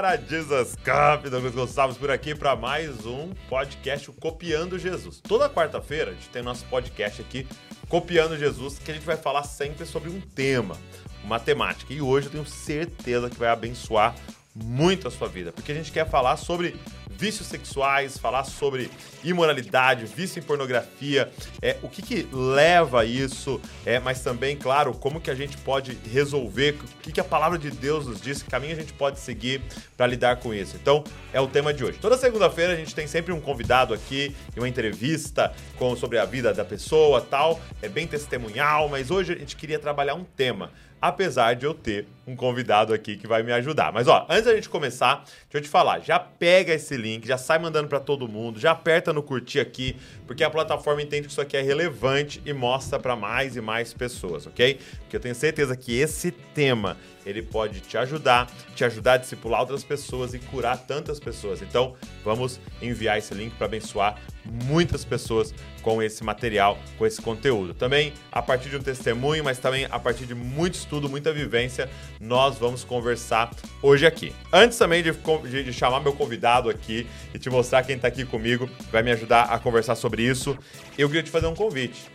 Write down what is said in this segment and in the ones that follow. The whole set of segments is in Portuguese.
galera, Jesus Cup, Douglas Gonçalves por aqui para mais um podcast Copiando Jesus. Toda quarta-feira a gente tem nosso podcast aqui, Copiando Jesus, que a gente vai falar sempre sobre um tema, uma temática. E hoje eu tenho certeza que vai abençoar muito a sua vida, porque a gente quer falar sobre vícios sexuais, falar sobre imoralidade, vício em pornografia, é, o que, que leva a isso, é, mas também, claro, como que a gente pode resolver, o que, que a palavra de Deus nos diz, que caminho a gente pode seguir para lidar com isso. Então, é o tema de hoje. Toda segunda-feira a gente tem sempre um convidado aqui, uma entrevista com, sobre a vida da pessoa tal, é bem testemunhal, mas hoje a gente queria trabalhar um tema apesar de eu ter um convidado aqui que vai me ajudar. Mas ó, antes da gente começar, deixa eu te falar, já pega esse link, já sai mandando para todo mundo, já aperta no curtir aqui, porque a plataforma entende que isso aqui é relevante e mostra para mais e mais pessoas, ok? Porque eu tenho certeza que esse tema ele pode te ajudar, te ajudar a discipular outras pessoas e curar tantas pessoas. Então, vamos enviar esse link para abençoar muitas pessoas com esse material, com esse conteúdo. Também a partir de um testemunho, mas também a partir de muito estudo, muita vivência, nós vamos conversar hoje aqui. Antes também de, de chamar meu convidado aqui e te mostrar quem está aqui comigo, vai me ajudar a conversar sobre isso, eu queria te fazer um convite.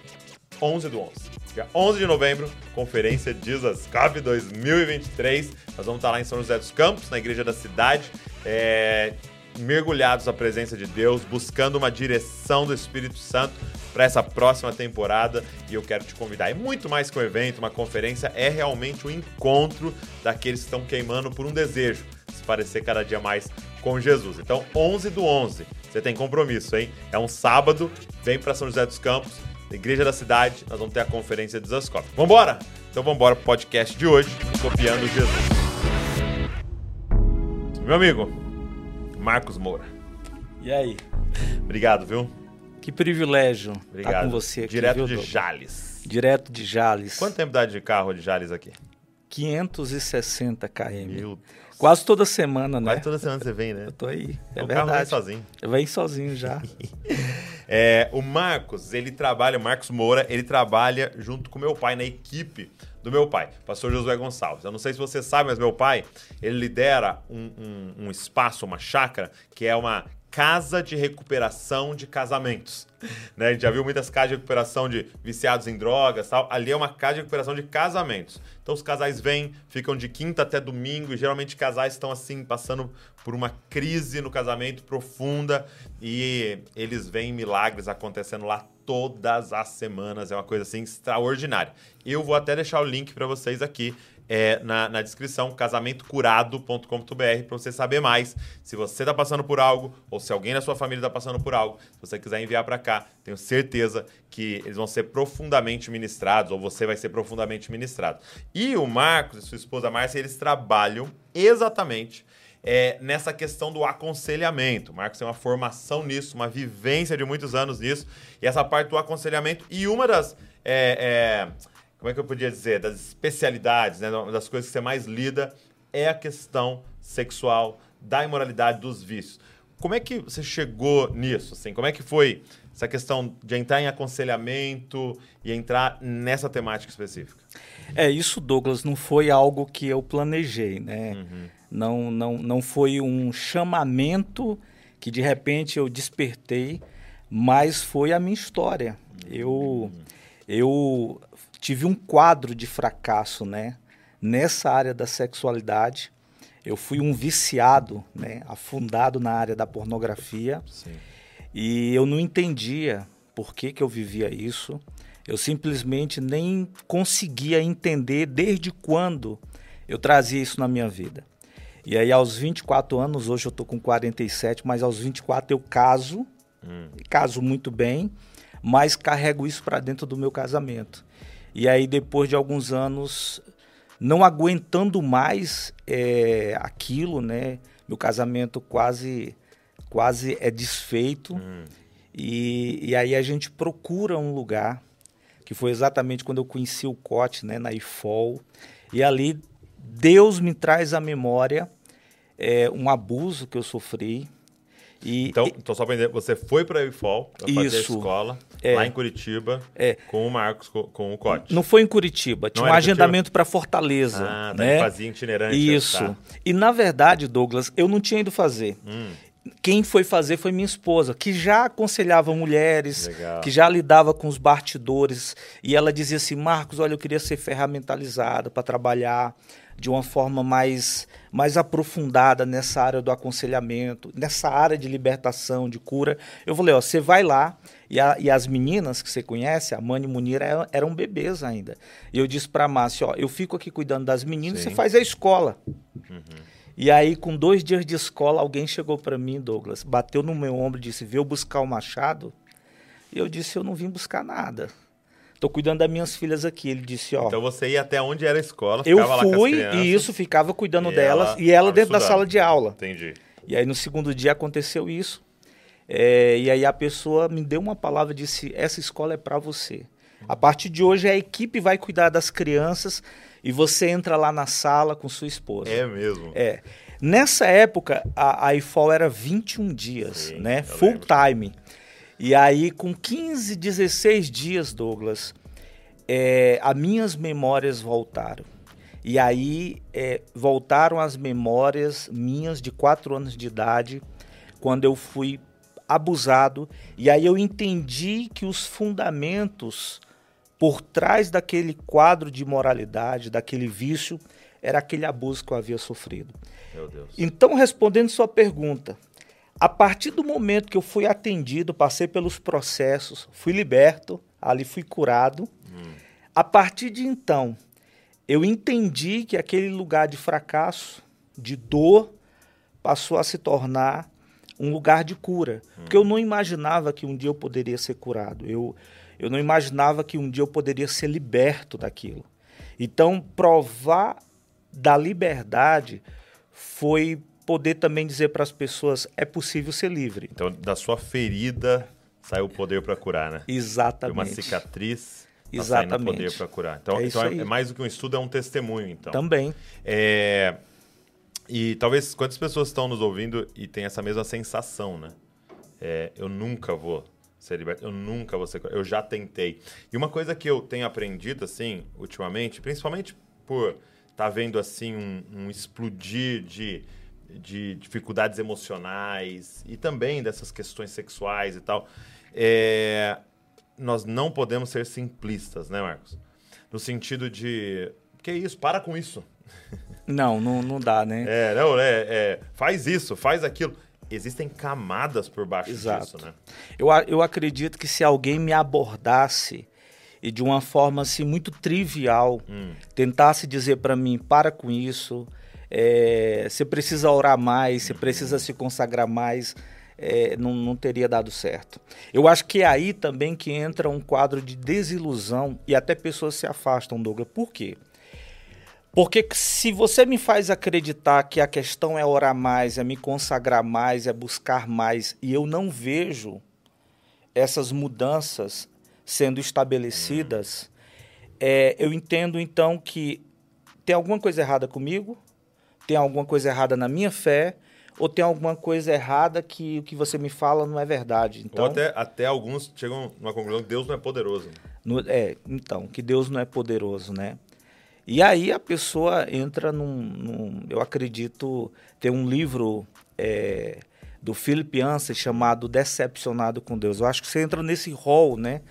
11 do 11. Dia 11 de novembro, Conferência Jesus Cup 2023. Nós vamos estar lá em São José dos Campos, na Igreja da Cidade. É, mergulhados na presença de Deus, buscando uma direção do Espírito Santo para essa próxima temporada e eu quero te convidar. É muito mais que um evento, uma conferência, é realmente o um encontro daqueles que estão queimando por um desejo, se parecer cada dia mais com Jesus. Então, 11 do 11, você tem compromisso, hein? É um sábado, vem para São José dos Campos, Igreja da Cidade, nós vamos ter a conferência de Zascope. Vambora? Então vambora pro podcast de hoje, Copiando Jesus. Meu amigo, Marcos Moura. E aí? Obrigado, viu? Que privilégio Obrigado. estar com você aqui. Direto viu, de? Jales. Direto de Jales. Quanto tempo dá de carro de Jales aqui? 560 km. Meu Quase toda semana, né? Quase toda semana você vem, né? Eu tô aí. É o carro vem verdade. sozinho. Vem sozinho já. É, o Marcos, ele trabalha, Marcos Moura, ele trabalha junto com meu pai na equipe do meu pai, pastor Josué Gonçalves. Eu não sei se você sabe, mas meu pai, ele lidera um, um, um espaço, uma chácara, que é uma casa de recuperação de casamentos. Né? A gente já viu muitas casas de recuperação de viciados em drogas tal. Ali é uma casa de recuperação de casamentos. Então os casais vêm, ficam de quinta até domingo, e geralmente casais estão assim, passando por uma crise no casamento profunda e eles veem milagres acontecendo lá todas as semanas. É uma coisa assim extraordinária. Eu vou até deixar o link para vocês aqui é, na, na descrição, casamentoCurado.com.br, para você saber mais se você está passando por algo ou se alguém da sua família está passando por algo. Se você quiser enviar para cá, tenho certeza que eles vão ser profundamente ministrados ou você vai ser profundamente ministrado. E o Marcos e sua esposa Márcia, eles trabalham exatamente é, nessa questão do aconselhamento. O Marcos tem uma formação nisso, uma vivência de muitos anos nisso, e essa parte do aconselhamento. E uma das. É, é, como é que eu podia dizer? Das especialidades, né, das coisas que você mais lida, é a questão sexual, da imoralidade, dos vícios. Como é que você chegou nisso? Assim? Como é que foi essa questão de entrar em aconselhamento e entrar nessa temática específica? É, isso, Douglas, não foi algo que eu planejei, né? Uhum. Não, não, não foi um chamamento que de repente eu despertei, mas foi a minha história. Eu, eu tive um quadro de fracasso, né? Nessa área da sexualidade. Eu fui um viciado, né? Afundado na área da pornografia. Sim. E eu não entendia por que, que eu vivia isso. Eu simplesmente nem conseguia entender desde quando eu trazia isso na minha vida. E aí, aos 24 anos, hoje eu tô com 47, mas aos 24 eu caso, Hum. caso muito bem, mas carrego isso para dentro do meu casamento. E aí, depois de alguns anos, não aguentando mais é, aquilo, né? Meu casamento quase, quase é desfeito. Hum. E, e aí a gente procura um lugar, que foi exatamente quando eu conheci o Cote, né, na IFOL. E ali Deus me traz à memória é, um abuso que eu sofri. E, Então, então só para entender, você foi para a IFOL, para fazer a escola, É. Lá em Curitiba, É. com o Marcos, com, o Cote. Não foi em Curitiba, tinha Não um agendamento para Fortaleza. Ah, tá, né? fazia itinerante. Isso. tá. E na verdade, Douglas, eu não tinha ido fazer. Hum, Quem foi fazer foi minha esposa, que já aconselhava mulheres, Legal. que já lidava com os bastidores. E ela dizia assim: Marcos, olha, eu queria ser ferramentalizada para trabalhar de uma forma mais, mais aprofundada nessa área do aconselhamento, nessa área de libertação, de cura. Eu falei: ó, você vai lá. E, a- e as meninas que você conhece, a Mani e Munira, eram, eram bebês ainda. E eu disse para a Márcia: ó, eu fico aqui cuidando das meninas, Sim. você faz a escola. E aí, com dois dias de escola, alguém chegou para mim, Douglas, bateu no meu ombro e disse: Veio buscar o machado? E eu disse: Eu não vim buscar nada. Tô cuidando das minhas filhas aqui. Ele disse: Ó, Então você ia até onde era a escola, eu fui crianças. e isso ficava cuidando E delas ela e ela dentro da sala de aula. Entendi. E aí, no segundo dia, aconteceu isso. É, e aí, a pessoa me deu uma palavra e disse: Essa escola é para você. A partir de hoje, a equipe vai cuidar das crianças e você entra lá na sala com sua esposa. É mesmo. É. Nessa época, a, a IFOL era 21 dias, Sim, né? Full lembro. time. E aí, com 15, 16 dias, Douglas, é, as minhas memórias voltaram. E aí, é, voltaram as memórias minhas de 4 anos de idade, quando eu fui abusado. E aí eu entendi que os fundamentos por trás daquele quadro de moralidade, daquele vício, era aquele abuso que eu havia sofrido. Então, respondendo sua pergunta, a partir do momento que eu fui atendido, passei pelos processos, fui liberto, ali fui curado. A partir de então, eu entendi que aquele lugar de fracasso, de dor, passou a se tornar um lugar de cura. Porque eu não imaginava que um dia eu poderia ser curado. Eu, eu não imaginava que um dia eu poderia ser liberto daquilo. Então, provar da liberdade foi poder também dizer para as pessoas: é possível ser livre. Então, da sua ferida saiu o poder para curar, né? De Exatamente. uma cicatriz, tá Exatamente. poder para curar. Então, É então é, é mais do que um estudo, é um testemunho, então. Também. É, E talvez quantas pessoas estão nos ouvindo e têm essa mesma sensação, né? É, eu nunca vou ser liberto, eu nunca vou ser. Eu já tentei. E uma coisa que eu tenho aprendido, assim, ultimamente, principalmente por estar vendo, assim, um, um explodir de, de dificuldades emocionais e também dessas questões sexuais e tal, é, nós não podemos ser simplistas, né, Marcos? No sentido de. Que isso? Para com isso. Não, não, não dá, né? É, não, é, é, faz isso, faz aquilo. Existem camadas por baixo Exato. disso, né? Eu, eu acredito que se alguém me abordasse e de uma forma assim muito trivial, Hum. tentasse dizer para mim, para com isso, é, você precisa orar mais, você precisa se consagrar mais, é, não, não teria dado certo. Eu acho que é aí também que entra um quadro de desilusão e até pessoas se afastam, Douglas. Por quê? Porque se você me faz acreditar que a questão é orar mais, é me consagrar mais, é buscar mais, e eu não vejo essas mudanças sendo estabelecidas, é, eu entendo então que tem alguma coisa errada comigo, tem alguma coisa errada na minha fé, ou tem alguma coisa errada que o que você me fala não é verdade. Então, Ou até, até alguns chegam numa conclusão que Deus não é poderoso. no- é, então, que Deus não é poderoso, né? E aí a pessoa entra num. num- eu acredito, tem um livro é, do Philip Yancey chamado Decepcionado com Deus. Eu acho que você entra nesse rol, né?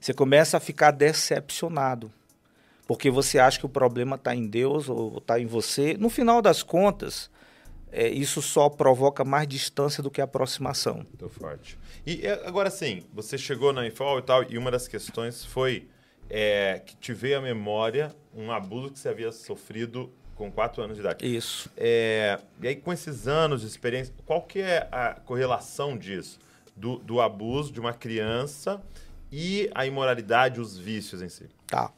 Você começa a ficar decepcionado. Porque você acha que o problema está em Deus ou está em você. No final das contas, é, isso só provoca mais distância do que aproximação. Muito forte. E é, agora sim, você chegou na Infol e tal, e uma das questões foi é, que te veio à memória um abuso que você havia sofrido com 4 anos de idade. Isso. É, e aí, com esses anos de experiência, qual que é a correlação disso? Do, do abuso de uma criança e a imoralidade, os vícios em si? Tá.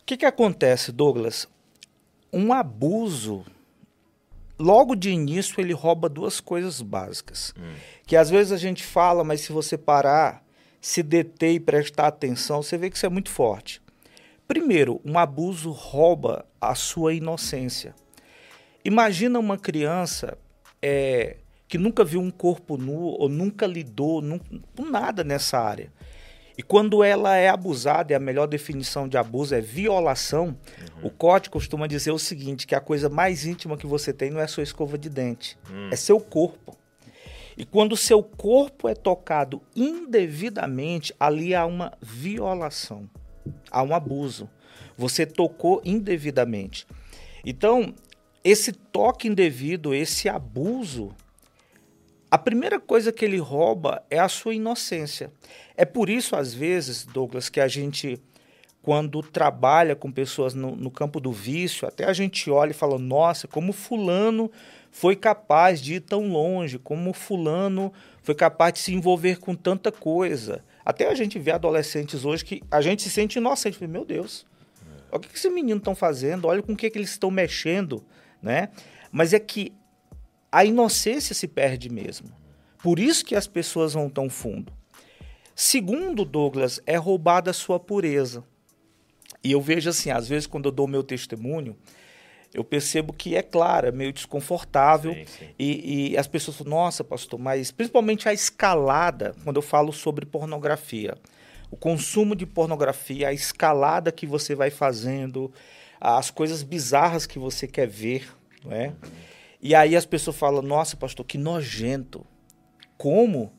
O que, que acontece, Douglas? Um abuso, logo de início, ele rouba duas coisas básicas. Que às vezes a gente fala, mas se você parar, se deter e prestar atenção, você vê que isso é muito forte. Primeiro, um abuso rouba a sua inocência. Imagina uma criança é, que nunca viu um corpo nu ou nunca lidou com nada nessa área. E quando ela é abusada, e a melhor definição de abuso é violação, uhum. o código costuma dizer o seguinte, que a coisa mais íntima que você tem não é sua escova de dente, uhum. é seu corpo. E quando seu corpo é tocado indevidamente, ali há uma violação, há um abuso. Você tocou indevidamente. Então, esse toque indevido, esse abuso, a primeira coisa que ele rouba é a sua inocência. É por isso, às vezes, Douglas, que a gente, quando trabalha com pessoas no, no campo do vício, até a gente olha e fala: nossa, como Fulano foi capaz de ir tão longe, como fulano foi capaz de se envolver com tanta coisa. Até a gente vê adolescentes hoje que a gente se sente inocente. Meu Deus, olha o que esses meninos estão fazendo, olha com o que, que eles estão mexendo, né? Mas é que a inocência se perde mesmo. Por isso que as pessoas vão tão fundo. Segundo Douglas, é roubada a sua pureza. E eu vejo assim, às vezes quando eu dou meu testemunho, eu percebo que é claro, é meio desconfortável. Sim, sim. E, e, as pessoas falam, nossa, pastor, mas principalmente a escalada, quando eu falo sobre pornografia. O consumo de pornografia, a escalada que você vai fazendo, as coisas bizarras que você quer ver, não é? Uhum. E aí as pessoas falam, nossa, pastor, que nojento. Como?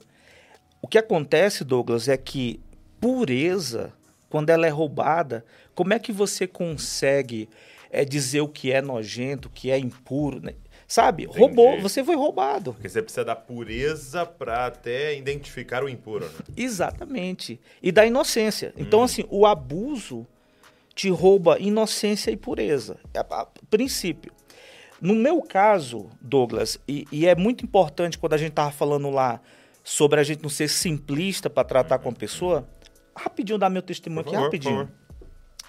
O que acontece, Douglas, é que pureza, quando ela é roubada, como é que você consegue é dizer o que é nojento, o que é impuro, né? Sabe? Entendi. Roubou, você foi roubado. Porque você precisa da pureza para até identificar o impuro. Né? Exatamente. E da inocência. Então, hum. assim, o abuso te rouba inocência e pureza. É a, princípio. No meu caso, Douglas, e, e, é muito importante quando a gente estava falando lá sobre a gente não ser simplista para tratar com a pessoa, rapidinho dar meu testemunho por aqui, favor, rapidinho.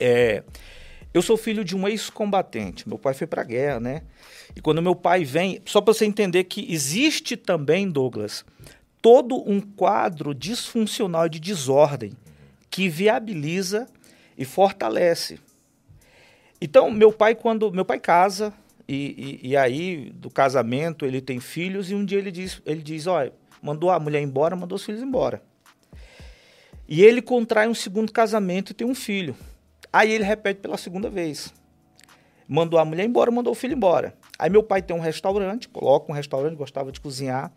É, eu sou filho de um ex-combatente. Meu pai foi para a guerra, né? E quando meu pai vem, só para você entender que existe também, Douglas, todo um quadro disfuncional de desordem que viabiliza e fortalece. Então, meu pai, quando. Meu pai casa, e, e, e, aí, do casamento, ele tem filhos, e um dia ele diz: ele diz, olha, mandou a mulher embora, mandou os filhos embora. E ele contrai um segundo casamento e tem um filho. Aí ele repete pela segunda vez. Mandou a mulher embora, mandou o filho embora. Aí meu pai tem um restaurante, coloca um restaurante, gostava de cozinhar.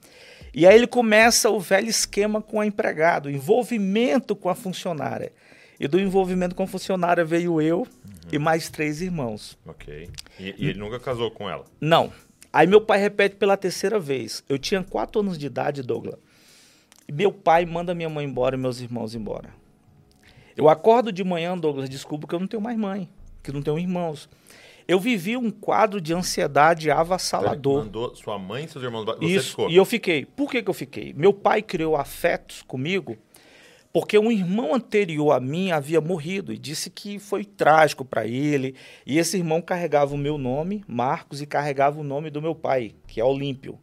E aí ele começa o velho esquema com a empregada, o envolvimento com a funcionária. E do envolvimento com a funcionária veio eu uhum. e mais três irmãos. Ok. E, e, ele nunca casou com ela? Não. Aí meu pai repete pela terceira vez. Eu tinha quatro anos de idade, Douglas. E meu pai manda minha mãe embora e meus irmãos embora. Eu acordo de manhã, Douglas, desculpa que eu não tenho mais mãe, que não tenho irmãos. Eu vivi um quadro de ansiedade avassalador. Mandou sua mãe e seus irmãos. Você Isso, ficou. e eu fiquei. Por que, que eu fiquei? Meu pai criou afetos comigo porque um irmão anterior a mim havia morrido e disse que foi trágico para ele. E esse irmão carregava o meu nome, Marcos, e carregava o nome do meu pai, que é Olímpio.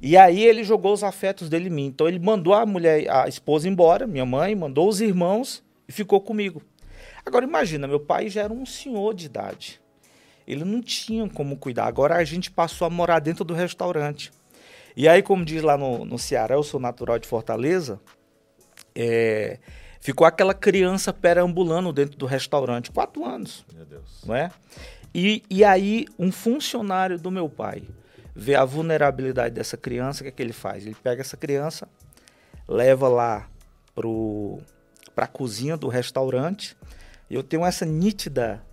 E aí ele jogou os afetos dele em mim. Então ele mandou a mulher, a esposa embora, minha mãe, mandou os irmãos e ficou comigo. Agora imagina, meu pai já era um senhor de idade. Ele não tinha como cuidar. Agora a gente passou a morar dentro do restaurante. E aí, como diz lá no, no Ceará, eu sou natural de Fortaleza, é, ficou aquela criança perambulando dentro do restaurante, quatro anos. Meu Deus. Não é? E, e aí, um funcionário do meu pai vê a vulnerabilidade dessa criança, o que, é que ele faz? Ele pega essa criança, leva lá para a cozinha do restaurante. Eu tenho essa nítida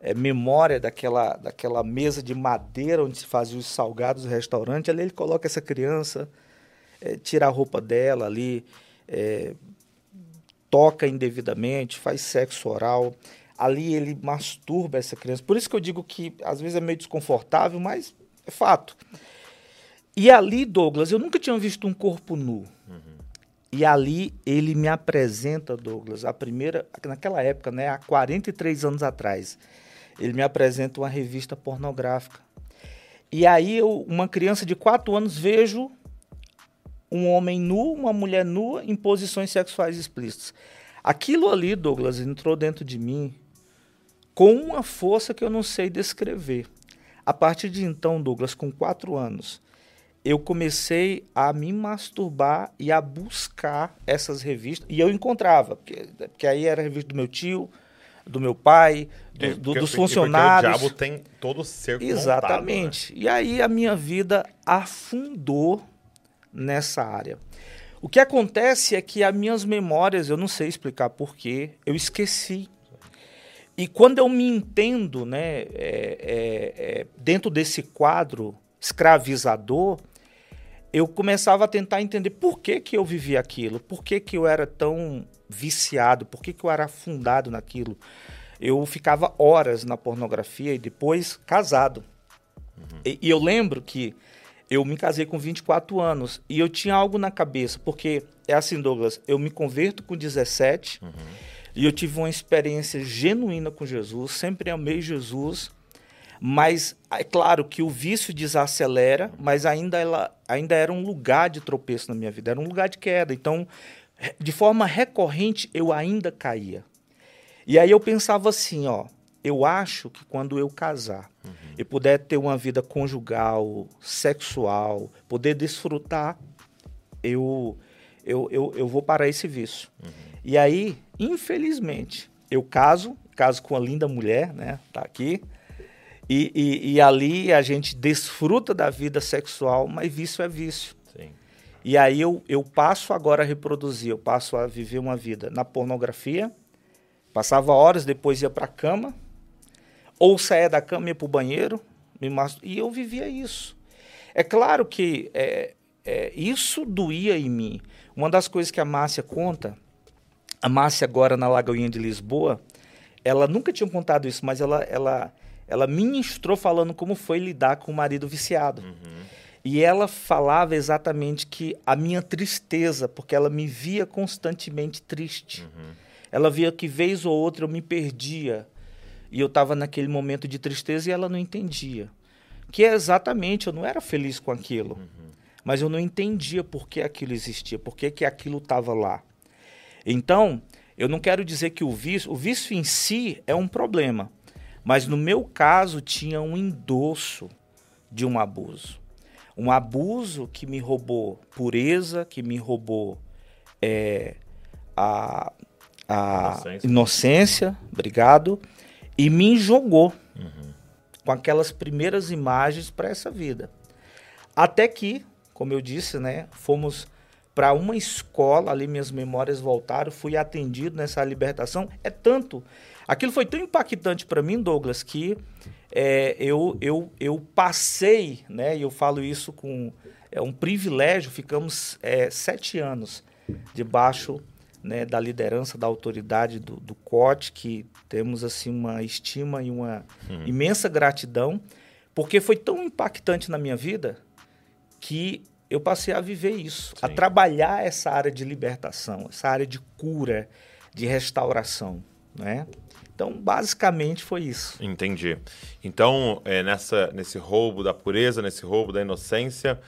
é, memória daquela, daquela mesa de madeira onde se fazia os salgados do restaurante. Ali ele coloca essa criança, é, tira a roupa dela ali, é, toca indevidamente, faz sexo oral. Ali ele masturba essa criança. Por isso que eu digo que às vezes é meio desconfortável, mas é fato. E ali, Douglas, eu nunca tinha visto um corpo nu. Uhum. E ali ele me apresenta, Douglas, a primeira, naquela época, né, há 43 anos atrás, ele me apresenta uma revista pornográfica. E aí eu, uma criança de 4 anos, vejo um homem nu, uma mulher nua em posições sexuais explícitas. Aquilo ali, Douglas, entrou dentro de mim com uma força que eu não sei descrever. A partir de então, Douglas, com quatro anos, eu comecei a me masturbar e a buscar essas revistas. E eu encontrava, porque, porque aí era a revista do meu tio, do meu pai, do, É, do- porque- dos funcionários. o diabo tem todo o cerco Exatamente. E aí a minha vida afundou nessa área. O que acontece é que as minhas memórias, eu não sei explicar porquê, eu esqueci. E quando eu me entendo, né, é, é, é, dentro desse quadro escravizador, eu começava a tentar entender por que, que eu vivia aquilo, por que, que eu era tão viciado, por que, que eu era afundado naquilo. Eu ficava horas na pornografia e depois casado. E, e eu lembro que eu me casei com 24 anos e eu tinha algo na cabeça, porque é assim, Douglas, eu me converto com 17 e eu tive uma experiência genuína com Jesus, sempre amei Jesus, mas é claro que o vício desacelera, mas ainda, ela, ainda era um lugar de tropeço na minha vida, era um lugar de queda. Então, de forma recorrente, eu ainda caía. E aí eu pensava assim, ó, eu acho que quando eu casar e puder ter uma vida conjugal, sexual, poder desfrutar, eu, eu, eu, eu vou parar esse vício. E aí, infelizmente, eu caso, caso com uma linda mulher, né? Tá aqui. E, e, e ali a gente desfruta da vida sexual, mas vício é vício. Sim. E aí eu, eu passo agora a reproduzir, eu passo a viver uma vida na pornografia, passava horas, depois ia para a cama, ou saía da cama e ia para o banheiro, me mas- e eu vivia isso. É claro que é, é, isso doía em mim. Uma das coisas que a Márcia conta, a Márcia agora na Lagoinha de Lisboa, ela nunca tinha contado isso, mas ela, ela, ela ministrou falando como foi lidar com o marido viciado. E ela falava exatamente que a minha tristeza, porque ela me via constantemente triste. Ela via que vez ou outra eu me perdia. E eu estava naquele momento de tristeza e ela não entendia. Que é exatamente, eu não era feliz com aquilo. Mas eu não entendia por que aquilo existia, por que, que aquilo estava lá. Então, eu não quero dizer que o vício, o vício em si é um problema, mas no meu caso tinha um endosso de um abuso. Um abuso que me roubou pureza, que me roubou é, a, a Inocência. inocência, obrigado, e me jogou com aquelas primeiras imagens para essa vida. Até que, como eu disse, né, fomos para uma escola, ali minhas memórias voltaram, fui atendido nessa libertação. É tanto, aquilo foi tão impactante para mim, Douglas, que é, eu, eu, eu passei, né, e eu falo isso com é um privilégio, ficamos é, sete anos debaixo né, da liderança, da autoridade do, do COT, que temos assim uma estima e uma imensa gratidão, porque foi tão impactante na minha vida que eu passei a viver isso, a Sim. trabalhar essa área de libertação, essa área de cura, de restauração, né? Então, basicamente foi isso. Entendi. Então, é, nessa, nesse roubo da pureza, nesse roubo da inocência,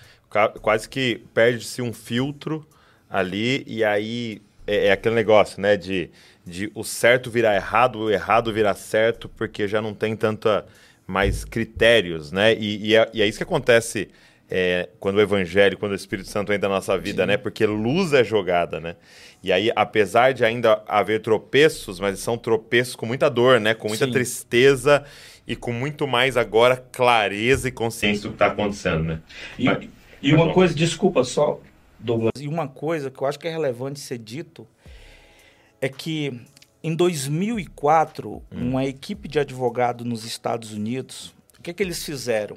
quase que perde-se um filtro ali e aí é, é aquele negócio, né, de, de o certo virar errado, o errado virar certo, porque já não tem tanta mais critérios, né? E, e é, e é isso que acontece é, quando o evangelho, quando o Espírito Santo entra na nossa vida, né? Porque luz é jogada, né? E aí, apesar de ainda haver tropeços, mas são tropeços com muita dor, né? Com muita Sim. tristeza e com muito mais agora clareza e consciência do que está acontecendo, né? E, Mas- e mas uma bom. coisa, desculpa só, Douglas, e uma coisa que eu acho que é relevante ser dito é que em 2004, uma equipe de advogado nos Estados Unidos, o que, que eles fizeram?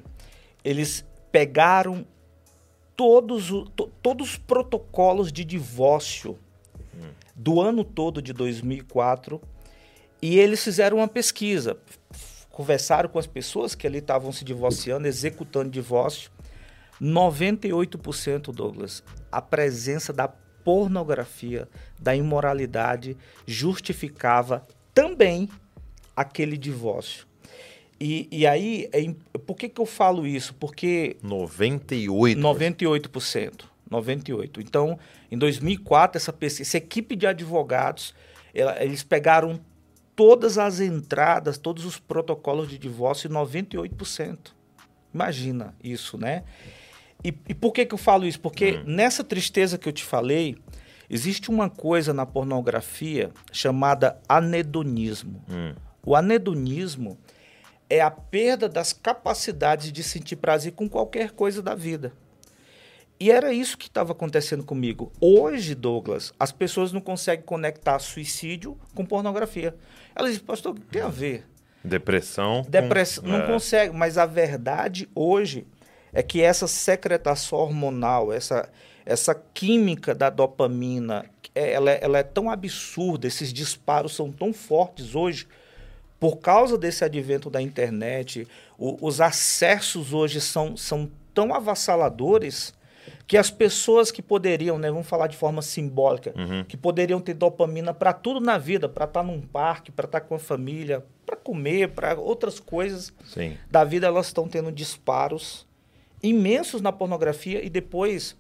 Eles pegaram todos, todos os protocolos de divórcio do ano todo de 2004 e eles fizeram uma pesquisa. Conversaram com as pessoas que ali estavam se divorciando, executando divórcio. 98%, Douglas, a presença da pornografia, da imoralidade, justificava também aquele divórcio. E, e aí, é por que, que eu falo isso? Porque 98. 98%. 98%. Então, em 2004, essa, pesquisa, essa equipe de advogados, ela- eles pegaram todas as entradas, todos os protocolos de divórcio, 98%. Imagina isso, né? e, e, por que, que eu falo isso? Porque hum. nessa tristeza que eu te falei, existe uma coisa na pornografia chamada anedonismo. Hum. O anedonismo é a perda das capacidades de sentir prazer com qualquer coisa da vida. E era isso que estava acontecendo comigo. Hoje, Douglas, as pessoas não conseguem conectar suicídio com pornografia. Elas dizem, pastor, o que tem a ver? Depressão. Depressão. Com... Não é. consegue. Mas a verdade hoje é que essa secretação hormonal, essa, essa química da dopamina, é, ela, é, ela é tão absurda, esses disparos são tão fortes hoje, por causa desse advento da internet, o, os acessos hoje são, são tão avassaladores que as pessoas que poderiam, né, vamos falar de forma simbólica, uhum. que poderiam ter dopamina para tudo na vida, para estar tá num parque, para estar tá com a família, para comer, para outras coisas Sim. da vida, elas estão tendo disparos imensos na pornografia e depois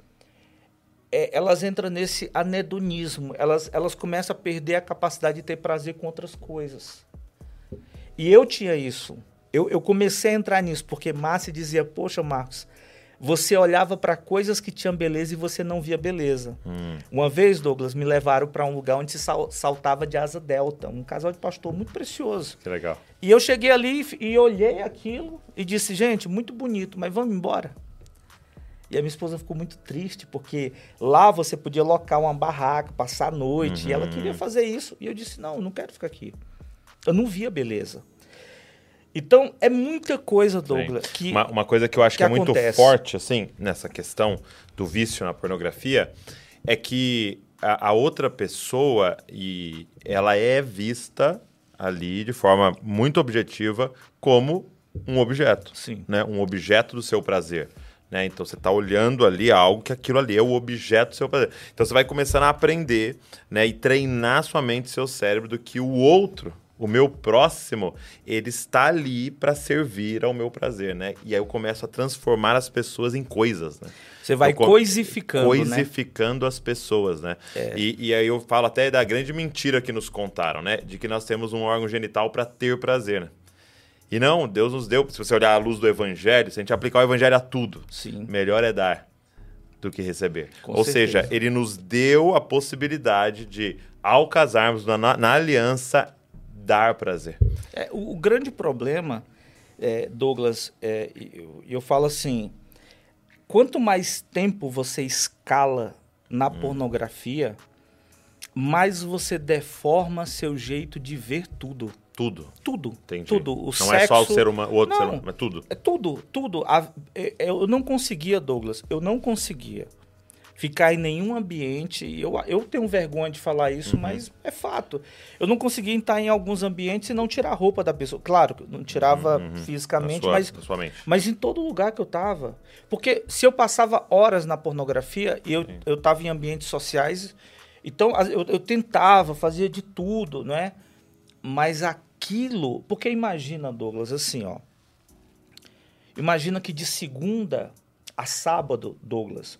é, elas entram nesse anedonismo, elas, elas começam a perder a capacidade de ter prazer com outras coisas. E eu tinha isso. Eu, eu comecei a entrar nisso, porque Márcia dizia, poxa, Marcos, você olhava para coisas que tinham beleza e você não via beleza. Hum. Uma vez, Douglas, me levaram para um lugar onde se saltava de asa delta, um casal de pastor muito precioso. Que legal. E eu cheguei ali e olhei aquilo e disse, gente, muito bonito, mas vamos embora. E a minha esposa ficou muito triste, porque lá você podia locar uma barraca, passar a noite, uhum. e ela uhum. queria fazer isso. E eu disse, não, não quero ficar aqui. Eu não via beleza. Então, é muita coisa, Douglas. Que, uma, uma, coisa que eu acho que, que é muito forte, assim, nessa questão do vício na pornografia, é que a, a, outra pessoa, e ela é vista ali de forma muito objetiva como um objeto. Sim. Né? Um objeto do seu prazer. Né? Então você está olhando ali algo que aquilo ali é o objeto do seu prazer. Então você vai começando a aprender né? e treinar sua mente, seu cérebro, do que o outro o meu próximo, ele está ali para servir ao meu prazer, né? E aí eu começo a transformar as pessoas em coisas, né? Você vai coisificando? Coisificando né? as pessoas, né? É. E, e, aí eu falo até da grande mentira que nos contaram, né? De que nós temos um órgão genital para ter prazer, né? E não, Deus nos deu, se você olhar a luz do evangelho, se a gente aplicar o evangelho a tudo, Sim. melhor é dar do que receber. Com Ou certeza. seja, ele nos deu a possibilidade de, ao casarmos na, na aliança, dar prazer. É, o, o, grande problema, é, Douglas, é, eu, eu falo assim: quanto mais tempo você escala na hum. pornografia, mais você deforma seu jeito de ver tudo. Tudo. Tudo. Entendi. Tudo. O não sexo, é só o ser humano, o outro não, ser humano, mas tudo. É tudo, tudo. A, é, eu não conseguia, Douglas, eu não conseguia ficar em nenhum ambiente. Eu, eu tenho vergonha de falar isso, uhum. mas é fato. Eu não conseguia estar em alguns ambientes e não tirar a roupa da pessoa. Claro, não tirava uhum. fisicamente, sua, mas, mas em todo lugar que eu estava. Porque se eu passava horas na pornografia eu, eu estava em ambientes sociais, então eu, eu tentava, fazia de tudo, não é? Mas aquilo. Porque imagina, Douglas, assim, ó. Imagina que de segunda a sábado, Douglas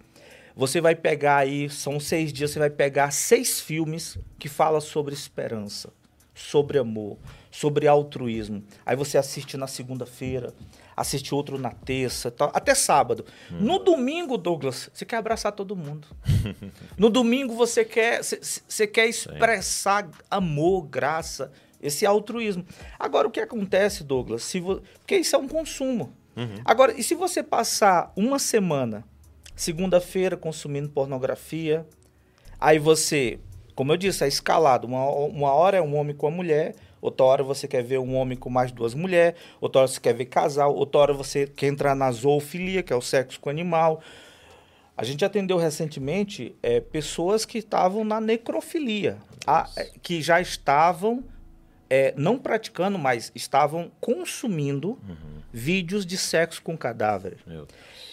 você vai pegar aí, são seis dias, você vai pegar seis filmes que falam sobre esperança, sobre amor, sobre altruísmo. Aí você assiste na segunda-feira, assiste outro na terça, até sábado. Hum. No domingo, Douglas, você quer abraçar todo mundo. no domingo você quer, você quer expressar Sim. amor, graça, esse altruísmo. Agora o que acontece, Douglas? Se vo... Porque isso é um consumo. Uhum. Agora, e se você passar uma semana Segunda-feira, consumindo pornografia. Aí você, como eu disse, é escalado. Uma, uma hora é um homem com a mulher, outra hora você quer ver um homem com mais duas mulheres, outra hora você quer ver casal, outra hora você quer entrar na zoofilia, que é o sexo com animal. A gente atendeu recentemente é, pessoas que estavam na necrofilia, a, é, que já estavam é, não praticando, mas estavam consumindo uhum. vídeos de sexo com cadáveres.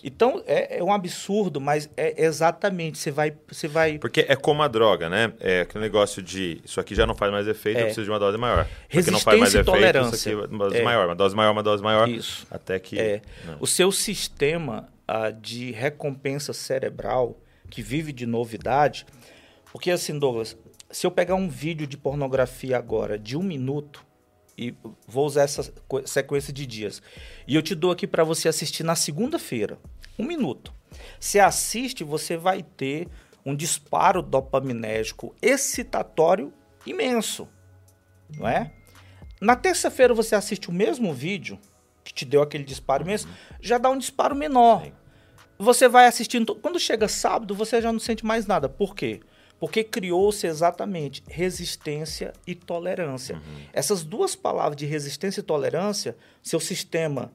Então é, é, um absurdo, mas é exatamente você vai, você vai. Porque é como a droga, né? É aquele negócio de isso aqui já não faz mais efeito, é. eu preciso de uma dose maior. Resistência não faz mais e tolerância. isso aqui é uma dose é. maior, uma dose maior, uma dose maior. Isso. Até que. É. O seu sistema uh, de recompensa cerebral que vive de novidade, porque assim, Douglas, se eu pegar um vídeo de pornografia agora de um minuto, e vou usar essa sequência de dias. E eu te dou aqui para você assistir na segunda-feira, um minuto. Você assiste, você vai ter um disparo dopaminérgico excitatório imenso, não é? Na terça-feira você assiste o mesmo vídeo que te deu aquele disparo imenso, já dá um disparo menor. Você vai assistindo, quando chega sábado, você já não sente mais nada. Por quê? Porque criou-se exatamente resistência e tolerância. Uhum. Essas duas palavras de resistência e tolerância, seu sistema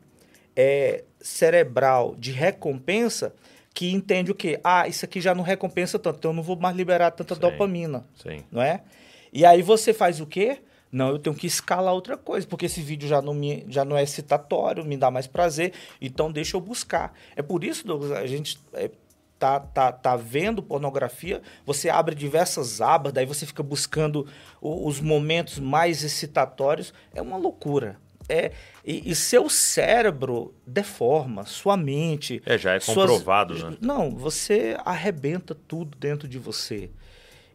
é, cerebral de recompensa, que entende o quê? Ah, isso aqui já não recompensa tanto, então eu não vou mais liberar tanta Sim. dopamina. Sim. Não é? E aí você faz o quê? Não, eu tenho que escalar outra coisa, porque esse vídeo já não, me, já não é excitatório, me dá mais prazer, então deixa eu buscar. É por isso, Douglas, a gente é, tá, tá, tá vendo pornografia, você abre diversas abas, daí você fica buscando os momentos mais excitatórios, é uma loucura. É, e, e, seu cérebro deforma, sua mente. É, já é comprovado, suas, né? Não, você arrebenta tudo dentro de você.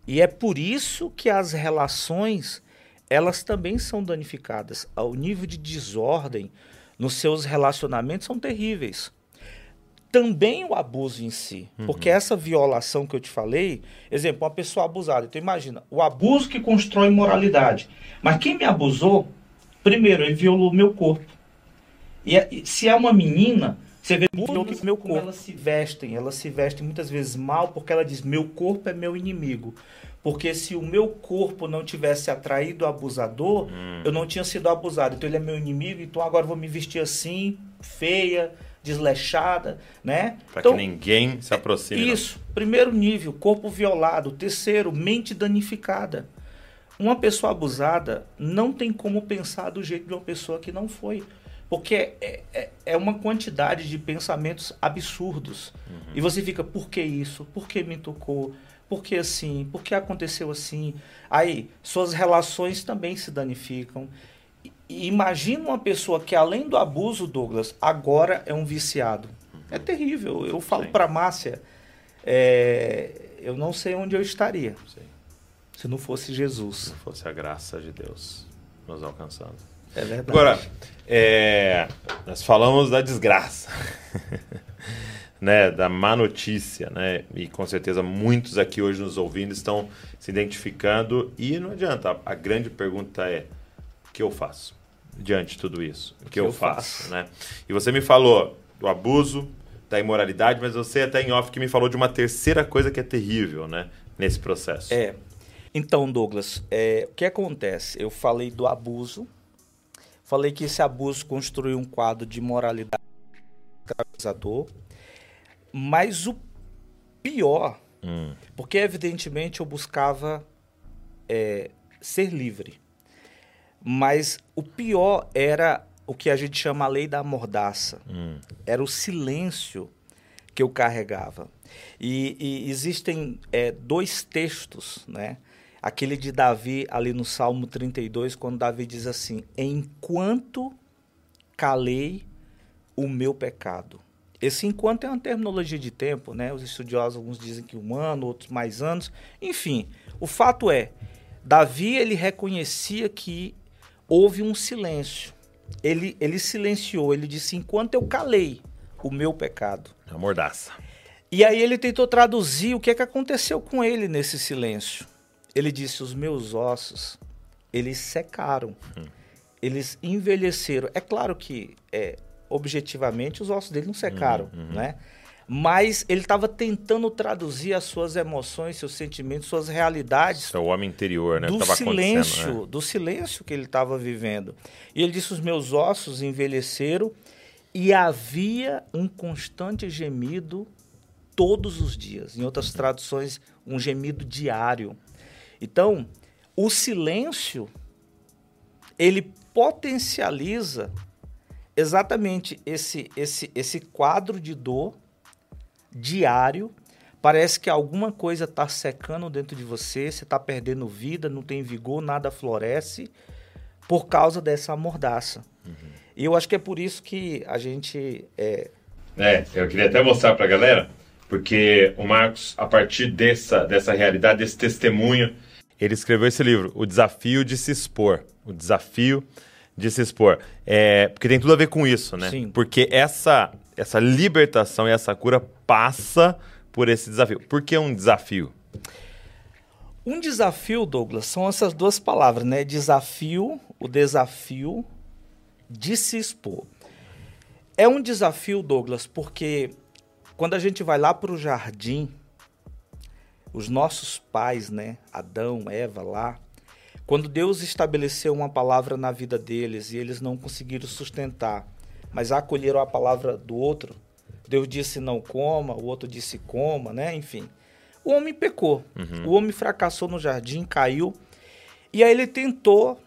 E é por isso que as relações elas também são danificadas. O nível de desordem nos seus relacionamentos são terríveis. Também o abuso em si, uhum. porque essa violação que eu te falei, exemplo, uma pessoa abusada. Então imagina, o abuso que constrói moralidade. Mas quem me abusou, primeiro, ele violou meu corpo. E se é uma menina, você vê que meu corpo. elas se vestem, elas se vestem muitas vezes mal porque ela diz: meu corpo é meu inimigo. Porque se o meu corpo não tivesse atraído o abusador, hum. eu não tinha sido abusado. Então ele é meu inimigo, então agora eu vou me vestir assim, feia, desleixada, né? Para então, que ninguém se aproxime. Isso. Não. Primeiro nível, corpo violado. Terceiro, mente danificada. Uma pessoa abusada não tem como pensar do jeito de uma pessoa que não foi. Porque é, é, é uma quantidade de pensamentos absurdos. Uhum. E você fica, por que isso? Por que me tocou? Por que assim? Por que aconteceu assim? Aí, suas relações também se danificam. Imagina uma pessoa que, além do abuso, Douglas, agora é um viciado. É terrível. Eu falo para Márcia, é, eu não sei onde eu estaria Sim. se não fosse Jesus. Se não fosse a graça de Deus nos alcançando. É verdade. Agora, é, nós falamos da desgraça. né, da má notícia, né? E com certeza muitos aqui hoje nos ouvindo estão se identificando e não adianta. A, a grande pergunta é: o que eu faço diante de tudo isso? O que, que eu, eu faço, faço, né? E você me falou do abuso, da imoralidade, mas você até em off que me falou de uma terceira coisa que é terrível, né, nesse processo. É. Então, Douglas, é, o que acontece? Eu falei do abuso, falei que esse abuso construiu um quadro de moralidade escravizador, mas o pior, hum. porque evidentemente eu buscava é, ser livre. Mas o pior era o que a gente chama a lei da mordaça. Hum. Era o silêncio que eu carregava. E, e existem é, dois textos, né? Aquele de Davi, ali no Salmo 32, quando Davi diz assim: Enquanto calei o meu pecado. Esse enquanto é uma terminologia de tempo, né? Os estudiosos alguns dizem que um ano, outros mais anos. Enfim, o fato é, Davi ele reconhecia que houve um silêncio. Ele, ele silenciou, ele disse enquanto eu calei o meu pecado. A mordaça. E aí ele tentou traduzir o que é que aconteceu com ele nesse silêncio. Ele disse: os meus ossos, eles secaram, hum. eles envelheceram. É claro que é, objetivamente, os ossos dele não secaram, uhum, uhum. né? Mas ele estava tentando traduzir as suas emoções, seus sentimentos, suas realidades. É o homem interior, né? Do silêncio, né? do silêncio que ele estava vivendo. E ele disse: os meus ossos envelheceram e havia um constante gemido todos os dias. Em outras traduções, um gemido diário. Então, o silêncio ele potencializa exatamente esse, esse, esse quadro de dor diário. Parece que alguma coisa está secando dentro de você, você está perdendo vida, não tem vigor, nada floresce, por causa dessa mordaça. Uhum. E eu acho que é por isso que a gente. É, é eu queria até mostrar para a galera, porque o Marcos, a partir dessa, dessa realidade, desse testemunho, ele escreveu esse livro, O Desafio de Se Expor. O Desafio de se expor. É, porque tem tudo a ver com isso, né? Sim. Porque essa, essa libertação e essa cura passa por esse desafio. Por que um desafio? Um desafio, Douglas, são essas duas palavras, né? Desafio, o desafio de se expor. É um desafio, Douglas, porque quando a gente vai lá para o jardim, os nossos pais, né? Adão, Eva lá, quando Deus estabeleceu uma palavra na vida deles e eles não conseguiram sustentar, mas acolheram a palavra do outro, Deus disse não coma, o outro disse coma, né? Enfim. O homem pecou. Uhum. O homem fracassou no jardim, caiu. E aí ele tentou,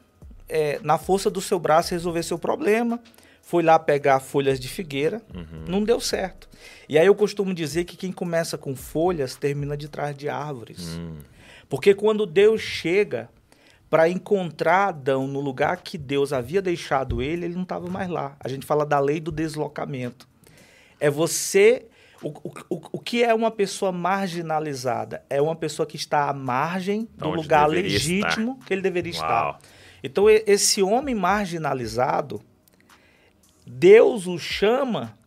é, na força do seu braço, resolver seu problema. Foi lá pegar folhas de figueira, uhum. não deu certo. E aí eu costumo dizer que quem começa com folhas termina de trás de árvores. Uhum. Porque quando Deus chega para encontrar Adão no lugar que Deus havia deixado ele, ele não estava mais lá. A gente fala da lei do deslocamento. É você. O, o, o que é uma pessoa marginalizada? É uma pessoa que está à margem do Onde lugar legítimo estar. que ele deveria Uau. estar. Então, esse homem marginalizado, Deus o chama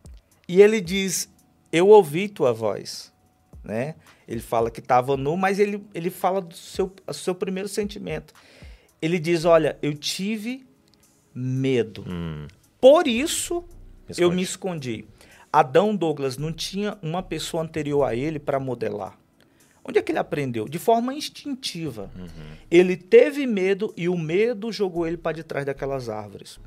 e ele diz: Eu ouvi tua voz. Né? Ele fala que estava nu, mas ele, ele fala do seu, do seu primeiro sentimento. Ele diz: Olha, eu tive medo. Hum. Por isso eu me escondi. Adão Douglas não tinha uma pessoa anterior a ele para modelar. Onde é que ele aprendeu? De forma instintiva. Uhum. Ele teve medo e o medo jogou ele para de trás daquelas árvores.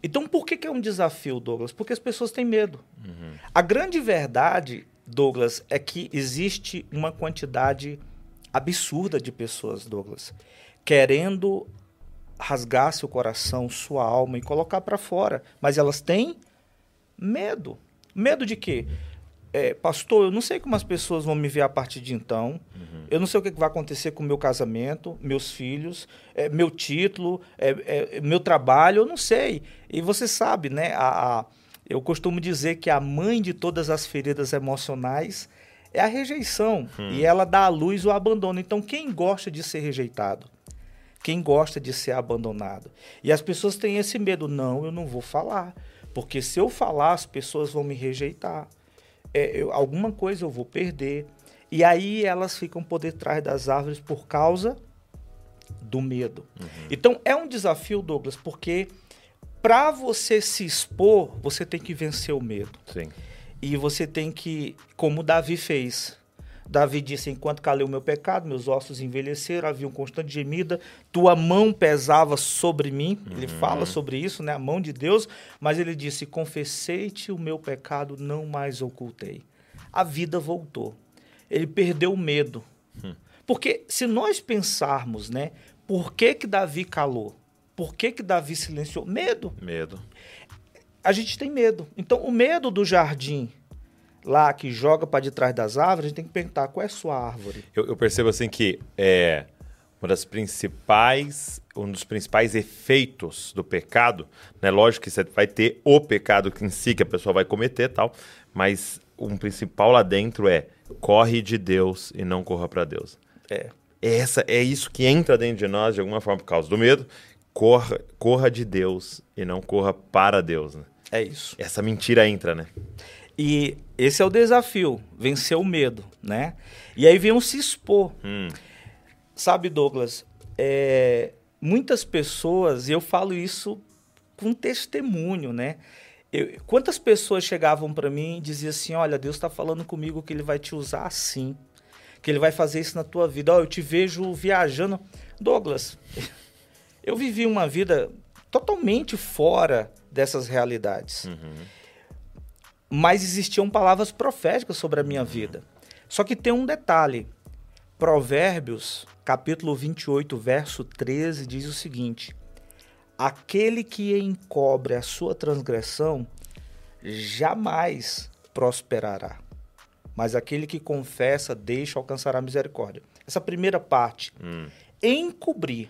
Então, por que, que, é um desafio, Douglas? Porque as pessoas têm medo. Uhum. A grande verdade, Douglas, é que existe uma quantidade absurda de pessoas, Douglas, querendo rasgar seu coração, sua alma e colocar para fora, mas elas têm medo. Medo de quê? É, pastor, eu não sei como as pessoas vão me ver a partir de então. Uhum. Eu não sei o que vai acontecer com o meu casamento, meus filhos, é, meu título, é, é meu trabalho, eu não sei. E você sabe, né? A, a, eu costumo dizer que a mãe de todas as feridas emocionais é a rejeição. Uhum. E ela dá à luz o abandono. Então, quem gosta de ser rejeitado? Quem gosta de ser abandonado? E as pessoas têm esse medo. Não, eu não vou falar. Porque se eu falar, as pessoas vão me rejeitar. É, eu, alguma coisa eu vou perder. E aí elas ficam por detrás das árvores por causa do medo. Uhum. Então é um desafio, Douglas, porque para você se expor, você tem que vencer o medo. Sim. E você tem que, como Davi fez, Davi disse: Enquanto calei o meu pecado, meus ossos envelheceram, havia um constante gemida, tua mão pesava sobre mim. Uhum. Ele fala sobre isso, né? A mão de Deus, mas ele disse: Confessei-te o meu pecado, não mais ocultei. A vida voltou. Ele perdeu o medo. Uhum. Porque se nós pensarmos, né? Por que, que Davi calou? Por que, que Davi silenciou? Medo. Medo. A gente tem medo. Então, o medo do jardim lá que joga para de trás das árvores, a gente tem que perguntar qual é a sua árvore. Eu, eu percebo assim que é uma das principais, um dos principais efeitos do pecado, né? Lógico que você vai ter o pecado em si que a pessoa vai cometer, tal, mas um principal lá dentro é corre de Deus e não corra para Deus. É. Essa é isso que entra dentro de nós de alguma forma por causa do medo. Corra, corra de Deus e não corra para Deus. Né? É isso. Essa mentira entra, né? E esse é o desafio, vencer o medo, né? E aí vem um se expor. Hum. Sabe, Douglas, é, muitas pessoas, e eu falo isso com testemunho, né? Eu, quantas pessoas chegavam para mim e diziam assim: Olha, Deus está falando comigo que Ele vai te usar assim, que Ele vai fazer isso na tua vida. Ó, oh, eu te vejo viajando. Douglas, eu vivi uma vida totalmente fora dessas realidades. Uhum mas existiam palavras proféticas sobre a minha vida. Só que tem um detalhe. Provérbios, capítulo 28, verso 13, diz o seguinte: Aquele que encobre a sua transgressão jamais prosperará, mas aquele que confessa deixa alcançará misericórdia. Essa primeira parte, hum. encobrir,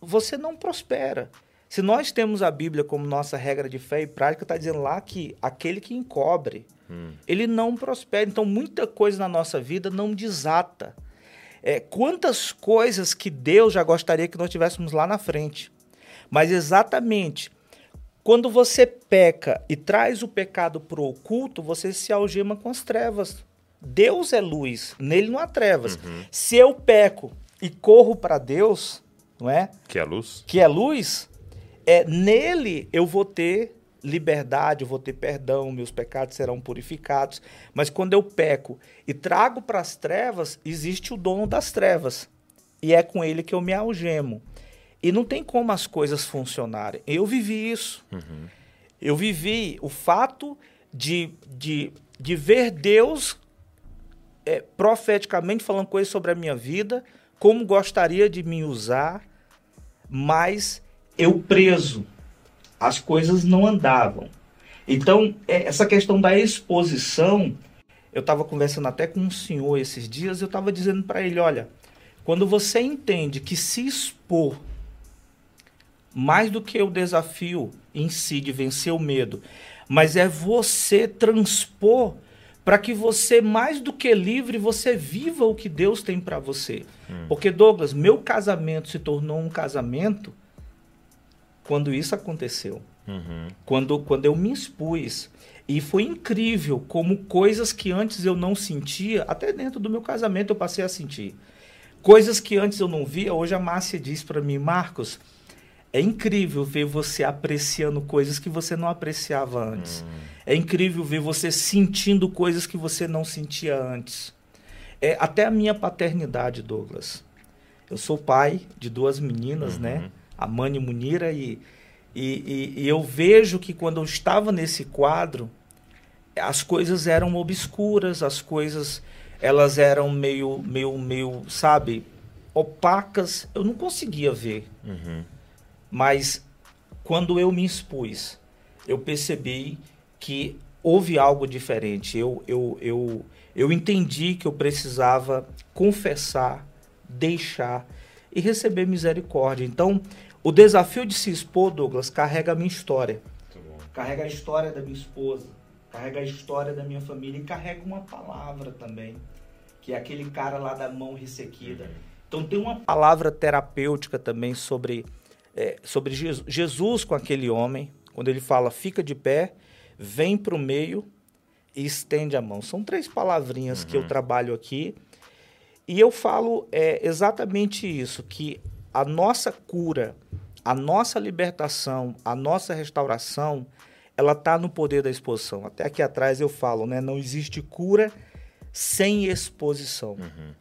você não prospera. Se nós temos a Bíblia como nossa regra de fé e prática, está dizendo lá que aquele que encobre, hum. ele não prospera. Então, muita coisa na nossa vida não desata. É, quantas coisas que Deus já gostaria que nós tivéssemos lá na frente. Mas exatamente quando você peca e traz o pecado para o oculto, você se algema com as trevas. Deus é luz, nele não há trevas. Uhum. Se eu peco e corro para Deus, não é? Que é luz. Que é luz, é nele eu vou ter liberdade, eu vou ter perdão, meus pecados serão purificados. Mas quando eu peco e trago para as trevas, existe o dono das trevas. E é com ele que eu me algemo. E não tem como as coisas funcionarem. Eu vivi isso. Uhum. Eu vivi o fato de, de, de ver Deus é, profeticamente falando coisas sobre a minha vida, como gostaria de me usar, mas eu preso. As coisas não andavam. Então, é, essa questão da exposição, eu estava conversando até com um senhor esses dias, eu estava dizendo para ele, olha, quando você entende que se expor mais do que o desafio em si de vencer o medo, mas é você transpor para que você, mais do que livre, você viva o que Deus tem para você. Hum. Porque, Douglas, meu casamento se tornou um casamento quando isso aconteceu. Uhum. Quando, quando eu me expus. E foi incrível como coisas que antes eu não sentia, até dentro do meu casamento eu passei a sentir. Coisas que antes eu não via, hoje a Márcia diz para mim, Marcos, é incrível ver você apreciando coisas que você não apreciava antes. Hum. É incrível ver você sentindo coisas que você não sentia antes. É, até a minha paternidade, Douglas. Eu sou pai de duas meninas, né? uhum. né? A Mani Munira e, e, e, eu vejo que quando eu estava nesse quadro, as coisas eram obscuras, as coisas elas eram meio, meio, meio, sabe, opacas. Eu não conseguia ver. Uhum. Mas quando eu me expus, eu percebi que houve algo diferente. Eu, eu, eu, eu entendi que eu precisava confessar, deixar e receber misericórdia. Então, o desafio de se expor, Douglas, carrega a minha história. Carrega a história da minha esposa, carrega a história da minha família e carrega uma palavra também, que é aquele cara lá da mão ressequida. Uhum. Então, tem uma palavra terapêutica também sobre é, sobre Jesus com aquele homem, quando ele fala, fica de pé, vem para o meio e estende a mão. São três palavrinhas uhum. que eu uhum. trabalho aqui. E eu falo é, exatamente isso, que a nossa cura, a nossa libertação, a nossa restauração, ela está no poder da exposição. Até aqui atrás eu falo, né? Não existe cura sem exposição. Uhum.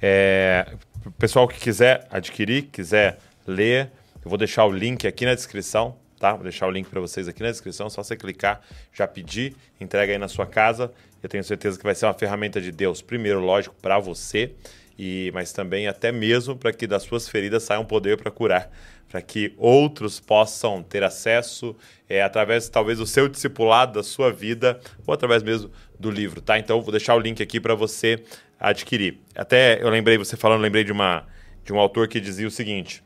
É, pessoal que quiser adquirir, quiser ler. Eu vou deixar o link aqui na descrição, tá? Vou deixar o link para vocês aqui na descrição. Só você clicar, já pedir, entrega aí na sua casa. Eu tenho certeza que vai ser uma ferramenta de Deus, primeiro, lógico, para você, e mas também até mesmo para que das suas feridas saia um poder para curar, para que outros possam ter acesso é, através talvez do seu discipulado, da sua vida, ou através mesmo do livro, tá? Então vou deixar o link aqui para você adquirir. Até eu lembrei, você falando, lembrei de uma de um autor que dizia o seguinte: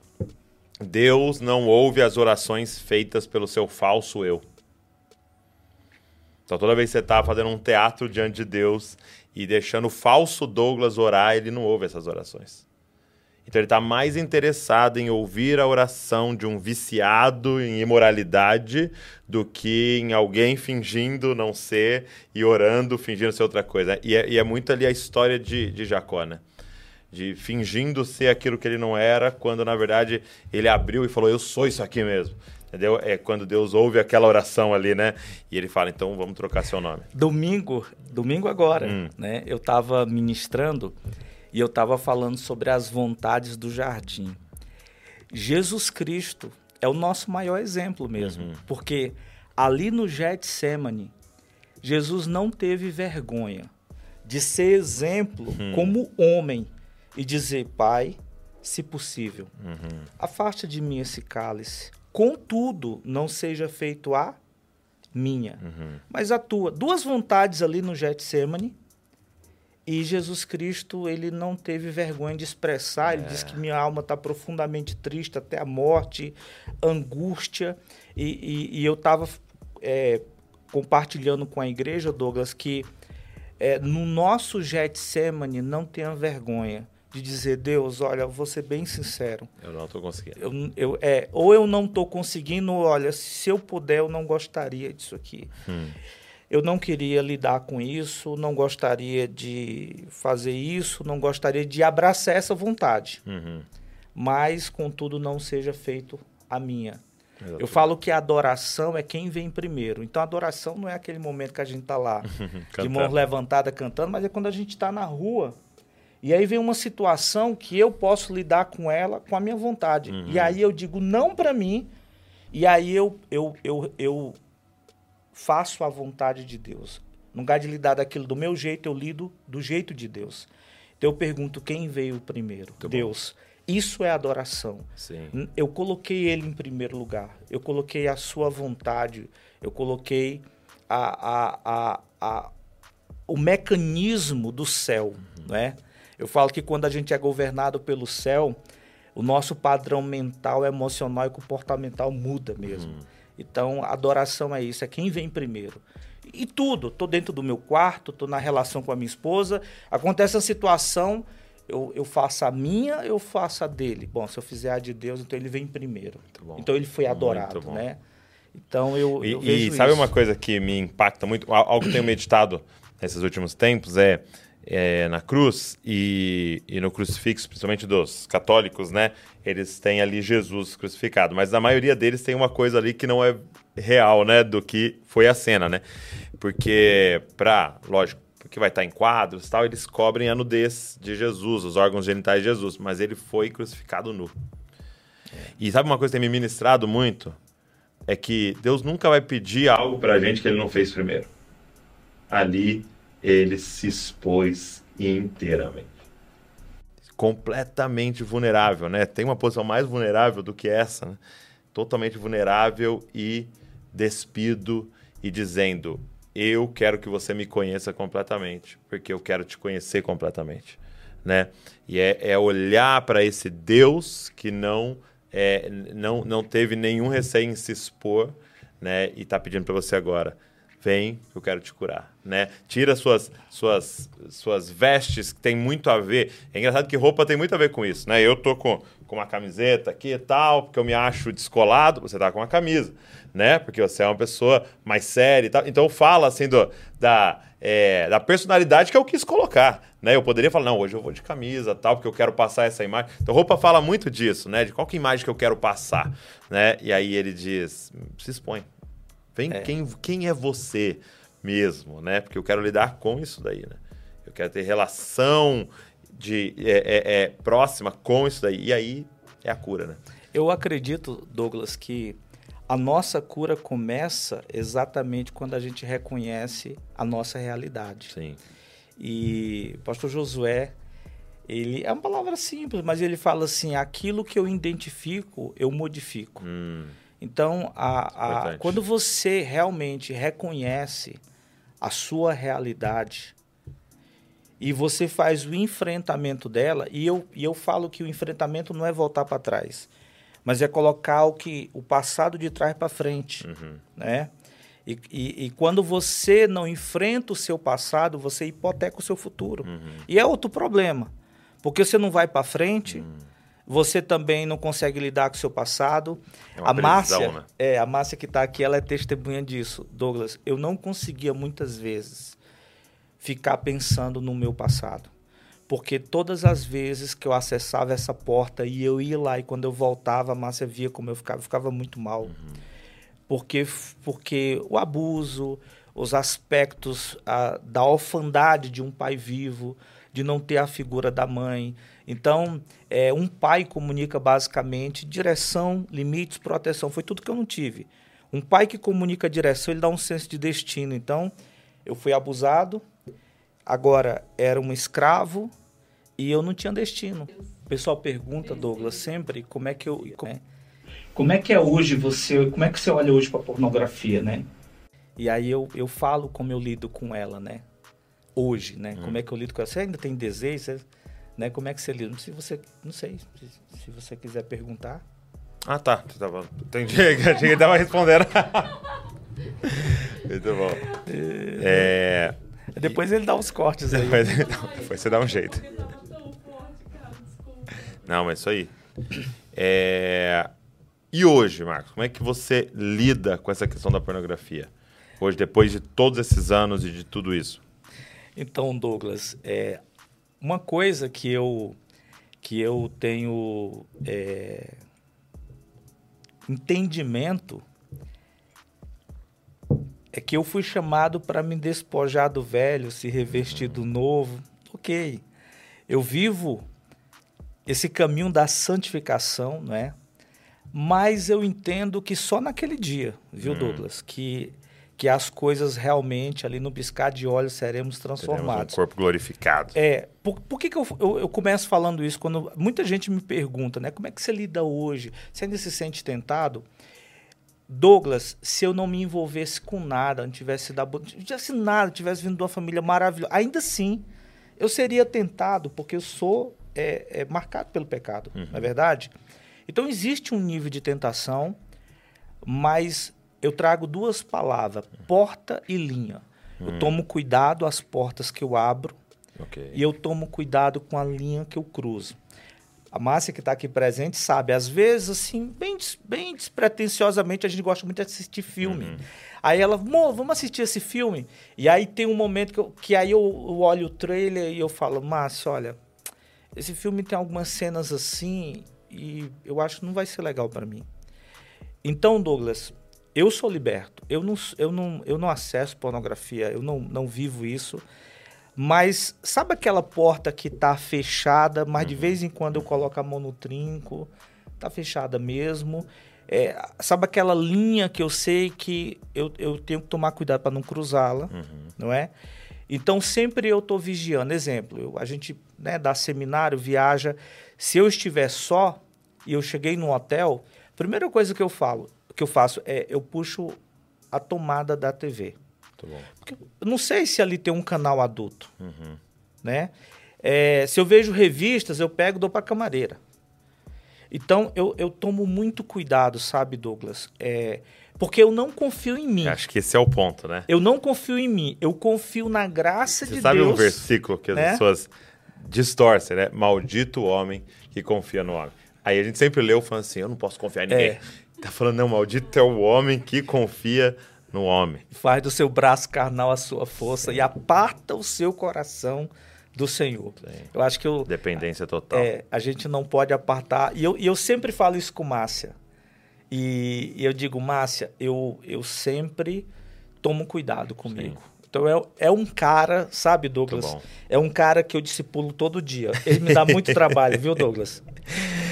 Deus não ouve as orações feitas pelo seu falso eu. Então, toda vez que você está fazendo um teatro diante de Deus e deixando o falso Douglas orar, ele não ouve essas orações. Então, ele está mais interessado em ouvir a oração de um viciado em imoralidade do que em alguém fingindo não ser e orando, fingindo ser outra coisa. E é, e é muito ali a história de, de Jacó, né? de fingindo ser aquilo que ele não era, quando na verdade ele abriu e falou: Eu sou isso aqui mesmo. Entendeu? É quando Deus ouve aquela oração ali, né? E ele fala: Então vamos trocar seu nome. Domingo, domingo agora, hum. né? Eu estava ministrando e eu estava falando sobre as vontades do jardim. Jesus Cristo é o nosso maior exemplo mesmo, uhum. porque ali no Getsemane, Jesus não teve vergonha de ser exemplo uhum. como homem e dizer: Pai, se possível, uhum. afaste de mim esse cálice. Contudo, não seja feito a minha, uhum. mas a tua. Duas vontades ali no Getsemane. E Jesus Cristo, ele não teve vergonha de expressar. Ele é. disse que minha alma está profundamente triste até a morte, angústia. E, e, e eu estava é, compartilhando com a igreja, Douglas, que é, no nosso Getsemane não tenha vergonha de dizer, Deus, olha, vou ser bem sincero. Eu não estou conseguindo. Eu, eu, é, ou eu não estou conseguindo, olha, se eu puder, eu não gostaria disso aqui. Hum. Eu não queria lidar com isso, não gostaria de fazer isso, não gostaria de abraçar essa vontade. Uhum. Mas, contudo, não seja feito a minha. Exatamente. Eu falo que a adoração é quem vem primeiro. Então, a adoração não é aquele momento que a gente está lá, de mãos levantadas cantando, mas é quando a gente está na rua e aí vem uma situação que eu posso lidar com ela com a minha vontade. Uhum. E aí eu digo não para mim, e aí eu, eu, eu, eu faço a vontade de Deus. No lugar de lidar daquilo do meu jeito, eu lido do jeito de Deus. Então eu pergunto quem veio primeiro? Muito Deus. Bom. Isso é adoração. Sim. Eu coloquei ele em primeiro lugar. Eu coloquei a sua vontade. Eu coloquei a, a, a, a o mecanismo do céu, uhum. né? Eu falo que quando a gente é governado pelo céu, o nosso padrão mental, emocional e comportamental muda mesmo. Hum. Então, adoração é isso, é quem vem primeiro. E tudo, tô dentro do meu quarto, tô na relação com a minha esposa, acontece a situação, eu, eu faço a minha, eu faço a dele. Bom, se eu fizer a de Deus, então ele vem primeiro. Então ele foi adorado, né? Então eu, e, eu e sabe isso. uma coisa que me impacta muito, algo que eu tenho meditado nesses últimos tempos é é, na cruz e, e, no crucifixo, principalmente dos católicos, né? Eles têm ali Jesus crucificado, mas a maioria deles tem uma coisa ali que não é real, né? Do que foi a cena, né? Porque, pra, lógico, porque vai estar em quadros tal, eles cobrem a nudez de Jesus, os órgãos genitais de Jesus, mas ele foi crucificado nu. E sabe uma coisa que tem me ministrado muito? É que Deus nunca vai pedir algo pra gente que ele não fez primeiro. Ali ele se expôs inteiramente. Completamente vulnerável, né? Tem uma posição mais vulnerável do que essa, né? Totalmente vulnerável e despido e dizendo: Eu quero que você me conheça completamente, porque eu quero te conhecer completamente, né? E é, é olhar para esse Deus que não, é, não, não teve nenhum receio em se expor, né? E está pedindo para você agora vem, eu quero te curar, né? Tira suas, suas, suas vestes que tem muito a ver. É engraçado que roupa tem muito a ver com isso, né? Eu tô com, com uma camiseta aqui e tal, porque eu me acho descolado, você tá com uma camisa, né? Porque você é uma pessoa mais séria e tal. Então fala assim do, da, é, da personalidade que eu quis colocar, né? Eu poderia falar, não, hoje eu vou de camisa tal, porque eu quero passar essa imagem. Então roupa fala muito disso, né? De qual que imagem que eu quero passar, né? E aí ele diz, se expõe, Vem é. quem, quem é você mesmo, né? Porque eu quero lidar com isso daí, né? Eu quero ter relação de é, é, é, próxima com isso daí. E aí é a cura, né? Eu acredito, Douglas, que a nossa cura começa exatamente quando a gente reconhece a nossa realidade. Sim. E o pastor Josué, ele é uma palavra simples, mas ele fala assim: aquilo que eu identifico, eu modifico. Hum. Então, a, a, quando você realmente reconhece a sua realidade e você faz o enfrentamento dela, e eu, e eu falo que o enfrentamento não é voltar para trás, mas é colocar o, que, o passado de trás para frente, uhum. né? E, e, e, quando você não enfrenta o seu passado, você hipoteca o seu futuro. Uhum. E é outro problema, porque você não vai para frente... Uhum você também não consegue lidar com o seu passado. É a Márcia, né? é, a Márcia que está aqui, ela é testemunha disso. Douglas, eu não conseguia muitas vezes ficar pensando no meu passado. Porque todas as vezes que eu acessava essa porta e eu ia lá e quando eu voltava, a Márcia via como eu ficava, eu ficava muito mal. Uhum. Porque, porque o abuso, os aspectos a, da orfandade de um pai vivo, de não ter a figura da mãe, então, é, um pai comunica basicamente direção, limites, proteção. Foi tudo que eu não tive. Um pai que comunica direção, ele dá um senso de destino. Então, eu fui abusado, agora era um escravo e eu não tinha destino. O pessoal pergunta, Douglas, sempre como é que eu. Como é, como é que é hoje você. Como é que você olha hoje para pornografia, né? E aí eu, eu falo como eu lido com ela, né? Hoje, né? Hum. Como é que eu lido com ela? Você ainda tem desejo? Você né? Como é que você lida? Se você, não sei, se, se você quiser perguntar. Ah, tá. Tava, entendi. Que ele tava respondendo. Muito bom. É... Depois ele dá uns cortes aí. Depois, depois você dá um jeito. Não, mas isso aí. É... E hoje, Marcos, como é que você lida com essa questão da pornografia? Hoje, depois de todos esses anos e de tudo isso? Então, Douglas, é, uma coisa que eu, que eu tenho é, entendimento é que eu fui chamado para me despojar do velho, se revestir do novo. Ok. Eu vivo esse caminho da santificação, né? Mas eu entendo que só naquele dia, viu, hum. Douglas, que que as coisas realmente ali no piscar de olhos seremos transformados. Teremos um corpo glorificado. É, por, por que, que eu, eu, eu, começo falando isso? Quando muita gente me pergunta, né? Como é que você lida hoje? Você ainda se sente tentado? Douglas, se eu não me envolvesse com nada, não tivesse dado, não tivesse nada, tivesse vindo de uma família maravilhosa, ainda assim, eu seria tentado, porque eu sou é, é marcado pelo pecado, uhum. não é verdade? Então existe um nível de tentação, mas eu trago duas palavras, porta e linha. Uhum. Eu tomo cuidado as portas que eu abro okay. e eu tomo cuidado com a linha que eu cruzo. A Márcia, que está aqui presente, sabe, às vezes, assim, bem, bem despretensiosamente, a gente gosta muito de assistir filme. Uhum. Aí ela, amor, vamos assistir esse filme? E aí tem um momento que, eu, que aí eu, eu olho o trailer e eu falo, Márcia, olha, esse filme tem algumas cenas assim e eu acho que não vai ser legal para mim. Então, Douglas, eu sou liberto. Eu não, eu não, eu não acesso pornografia, eu não, não vivo isso. Mas sabe aquela porta que tá fechada, mas uhum. de vez em quando eu coloco a mão no trinco, tá fechada mesmo. É, sabe aquela linha que eu sei que eu, eu tenho que tomar cuidado para não cruzá-la, uhum. não é? Então sempre eu estou vigiando. Exemplo, eu, a gente né, dá seminário, viaja. Se eu estiver só e eu cheguei no hotel, primeira coisa que eu falo, que eu faço é eu puxo a tomada da TV. Muito bom. Porque eu não sei se ali tem um canal adulto, uhum. né? É, se eu vejo revistas, eu pego e dou para camareira. Então, eu, eu tomo muito cuidado, sabe, Douglas? É, porque eu não confio em mim. Acho que esse é o ponto, né? Eu não confio em mim. Eu confio na graça Você de sabe Deus. sabe um versículo que as né? pessoas distorcem, né? Maldito o homem que confia no homem. Aí a gente sempre leu falando assim, eu não posso confiar em ninguém. É. Tá falando, não, maldito é o homem que confia no homem. Faz do seu braço carnal a sua força Sim. e aparta o seu coração do Senhor. Sim. Eu acho que eu, dependência total. É, a gente não pode apartar. E eu, e eu sempre falo isso com Márcia. E, e, eu digo, Márcia, eu, eu sempre tomo cuidado comigo. Sim. Então é, é um cara, sabe, Douglas? É um cara que eu discipulo todo dia. Ele me dá muito trabalho, viu, Douglas?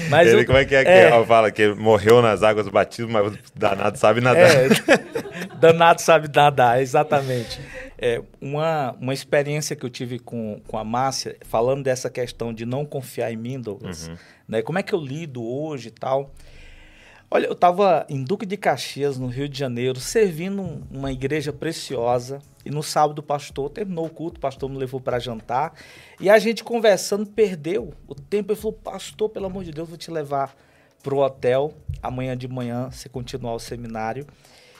Mas ele, como é que é, é que fala? Que morreu nas águas do batismo, mas danado sabe nadar. É, danado sabe nadar, exatamente. É, uma, uma experiência que eu tive com, com a Márcia, falando dessa questão de não confiar em mim, Douglas, uhum. né? Como é que eu lido hoje e tal. Olha, eu estava em Duque de Caxias, no Rio de Janeiro, servindo uma igreja preciosa. E no sábado o pastor terminou o culto, o pastor me levou para jantar. E a gente conversando, perdeu o tempo. Ele falou, pastor, pelo amor de Deus, vou te levar para o hotel. Amanhã de manhã você continuar o seminário.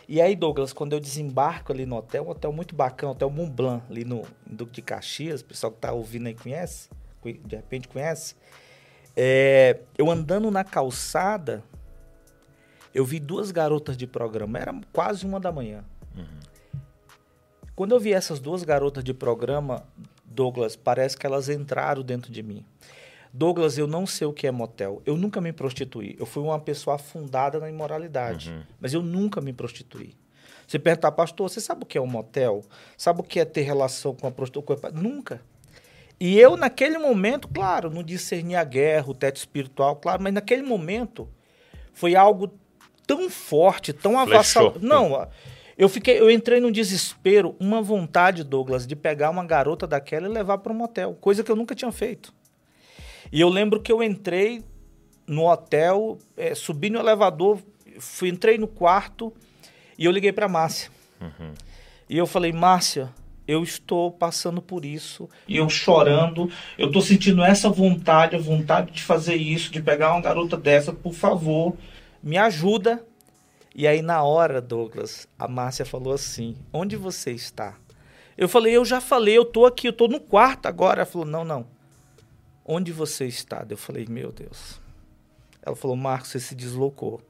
E aí, Douglas, quando eu desembarco ali no hotel, um hotel muito bacana, Hotel Montblanc, ali no Duque de Caxias, o pessoal que está ouvindo aí conhece, de repente conhece. É, eu andando na calçada, eu vi duas garotas de programa, era quase uma da manhã. Uhum. Quando eu vi essas duas garotas de programa, Douglas, parece que elas entraram dentro de mim. Douglas, eu não sei o que é motel. Eu nunca me prostituí. Eu fui uma pessoa afundada na imoralidade, uhum. mas eu nunca me prostituí. Você perguntar, pastor, você sabe o que é um motel? Sabe o que é ter relação com a prostituta? Nunca. E eu, naquele momento, claro, não discerni a guerra, o teto espiritual, claro, mas naquele momento foi algo tão forte, tão avassalador. Não, eu fiquei, eu entrei num desespero, uma vontade, Douglas, de pegar uma garota daquela e levar para um motel, coisa que eu nunca tinha feito. E eu lembro que eu entrei no hotel, é, subi no elevador, fui, entrei no quarto e eu liguei para Márcia. Uhum. E eu falei, Márcia, eu estou passando por isso. E eu chorando, eu estou sentindo essa vontade, a vontade de fazer isso, de pegar uma garota dessa, por favor me ajuda. E aí, na hora, Douglas, a Márcia falou assim: Onde você está? Eu falei: Eu já falei, eu tô aqui, eu tô no quarto agora. Ela falou: Não, não. onde você está? Eu falei, meu Deus. Ela falou, Marcos, você se deslocou.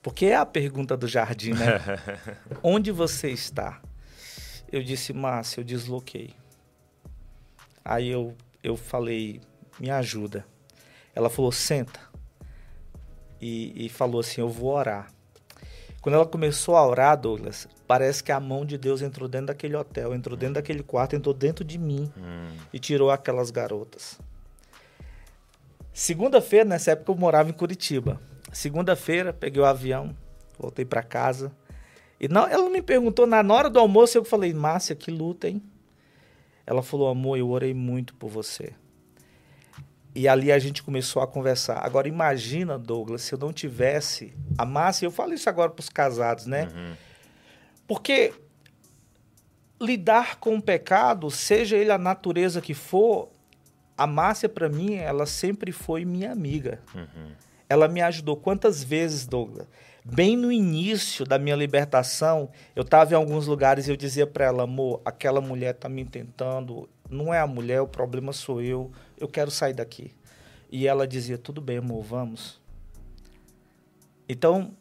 Porque é a pergunta do jardim, né? onde você está? Eu disse, Márcia, eu desloquei. Aí eu, eu falei, me ajuda. Ela falou, senta. E, e falou assim, eu vou orar. Quando ela começou a orar, Douglas, parece que a mão de Deus entrou dentro daquele hotel, entrou dentro daquele quarto, entrou dentro de mim hum. e tirou aquelas garotas. Segunda-feira, nessa época eu morava em Curitiba. Segunda-feira, peguei o avião, voltei para casa. E não, ela me perguntou, na hora do almoço eu falei, Márcia, que luta, hein? Ela falou, amor, eu orei muito por você. E ali a gente começou a conversar. Agora imagina, Douglas, se eu não tivesse a Márcia, eu falo isso agora para os casados, né? Uhum. Porque lidar com o pecado, seja ele a natureza que for, a Márcia para mim, ela sempre foi minha amiga. Uhum. Ela me ajudou quantas vezes, Douglas? Bem no início da minha libertação, eu estava em alguns lugares e eu dizia para ela, amor, aquela mulher está me tentando, não é a mulher, o problema sou eu, eu quero sair daqui. E ela dizia, tudo bem, amor, vamos. Então,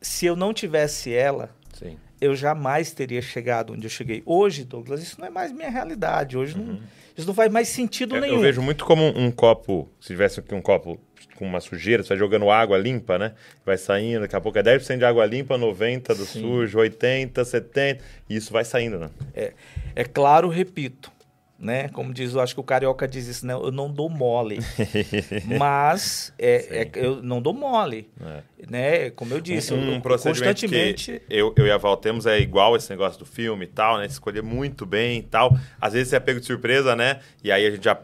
se eu não tivesse ela, Sim. eu jamais teria chegado onde eu cheguei. Hoje, Douglas, isso não é mais minha realidade. Hoje uhum. não, isso não faz mais sentido eu, nenhum. Eu vejo muito como um, um copo, se tivesse aqui um copo com uma sujeira, você vai jogando água limpa, né? Vai saindo, daqui a pouco é 10% de água limpa, 90% do Sim. sujo, 80%, 70%, e isso vai saindo, né? É, é claro, repito, né? Como diz, eu acho que o carioca diz isso, né? Eu não dou mole. Mas é, é, eu não dou mole. É. Né? Como eu disse, um, um procedimento constantemente. eu, eu e a Val temos é igual esse negócio do filme e tal, né? Escolher muito bem e tal. Às vezes você é pego de surpresa, né? E aí a gente já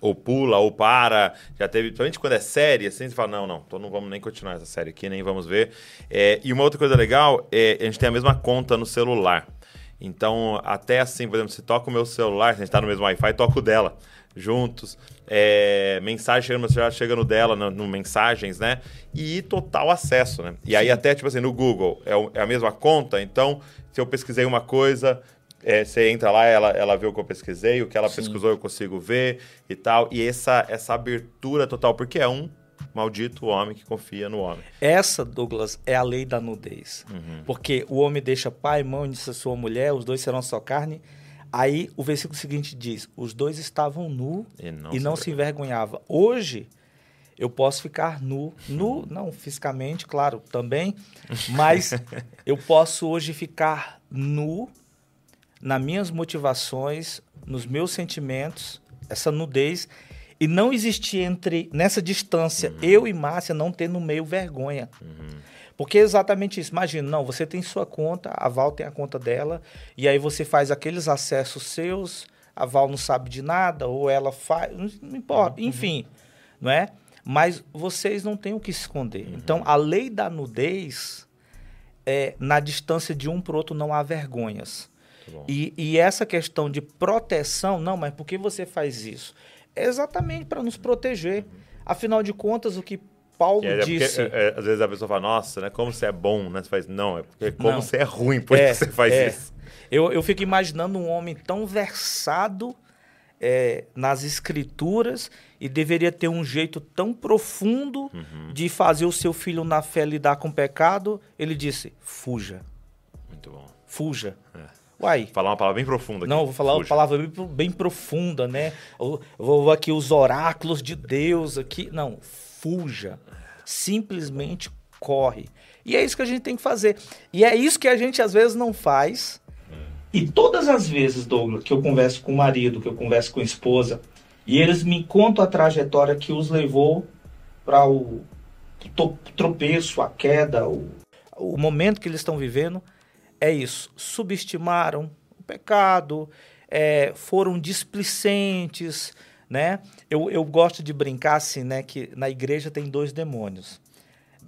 ou pula ou para. Já teve, principalmente quando é série, assim, você fala, não, não, então não vamos nem continuar essa série aqui, nem vamos ver. É, e uma outra coisa legal é a gente tem a mesma conta no celular. Então, até assim, por exemplo, se toca o meu celular, se a gente está no mesmo Wi-Fi, toca o dela juntos. É, mensagem chega no meu celular, chega no dela, no, no, mensagens, né? E total acesso, né? E aí até, tipo assim, no Google, é, o, é, a mesma conta, então, se eu pesquisei uma coisa, é, você entra lá, ela, ela vê o que eu pesquisei, o que ela Sim. pesquisou eu consigo ver e tal. E essa, essa abertura total, porque é um Maldito o homem que confia no homem. Essa, Douglas, é a lei da nudez. Uhum. Porque o homem deixa pai, mãe de sua mulher, os dois serão só carne. Aí o versículo seguinte diz: os dois estavam nu e não, e se, não se envergonhava. Hoje eu posso ficar nu, nu, não fisicamente, claro, também, mas eu posso hoje ficar nu nas minhas motivações, nos meus sentimentos, essa nudez e não existia entre, nessa distância, uhum. eu e Márcia não ter no meio vergonha. Uhum. Porque é exatamente isso. Imagina, não, você tem sua conta, a Val tem a conta dela, e aí você faz aqueles acessos seus, a Val não sabe de nada, ou ela faz, não importa, uhum. enfim, não é? Mas vocês não têm o que esconder. Uhum. Então, a lei da nudez, é, na distância de um para o outro não há vergonhas. E, e, essa questão de proteção, não, mas por que você faz isso? Exatamente para nos proteger. Afinal de contas, o que Paulo é, disse. Porque, é, é, às vezes a pessoa fala, nossa, né? Como você é bom, né? Você faz, não, é porque como não. você é ruim, por é, isso você faz é. isso. Eu, eu fico imaginando um homem tão versado é, nas escrituras e deveria ter um jeito tão profundo uhum. de fazer o seu filho na fé lidar com o pecado. Ele disse: fuja. Muito bom. Fuja. É. Uai. Falar uma palavra bem profunda. Aqui. Não, vou falar Fuja. uma palavra bem, bem profunda, né? Eu, vou aqui os oráculos de Deus aqui. Não, fuja. Simplesmente corre. E é isso que a gente tem que fazer. E é isso que a gente às vezes não faz. E todas as vezes, Douglas, que eu converso com o marido, que eu converso com a esposa, e eles me contam a trajetória que os levou para o tropeço, a queda, o, o momento que eles estão vivendo, é isso. Subestimaram o pecado, é, foram displicentes, né? Eu, eu gosto de brincar assim, né? Que na igreja tem dois demônios.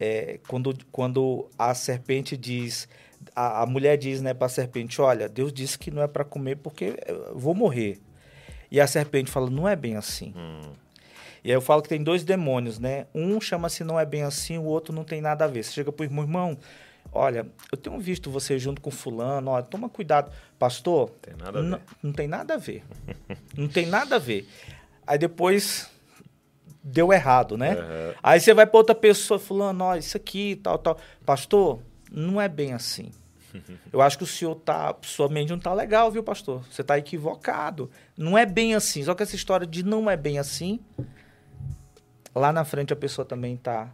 É, quando, quando a serpente diz, a, a mulher diz, né, para a serpente, olha, Deus disse que não é para comer porque eu vou morrer. E a serpente fala, não é bem assim. Hum. E aí eu falo que tem dois demônios, né? Um chama-se não é bem assim, o outro não tem nada a ver. Você chega para o irmão, irmão, Olha, eu tenho visto você junto com fulano, olha, toma cuidado. Pastor, tem nada ver. Não, tem nada a ver. não tem nada a ver. Aí depois deu errado, né? Uhum. Aí você vai para outra pessoa falando, ó, isso aqui, tal, tal. Pastor, não é bem assim. Eu acho que o senhor tá, sua mente não tá legal, viu, pastor? Você tá equivocado. Não é bem assim. Só que essa história de não é bem assim, lá na frente a pessoa também tá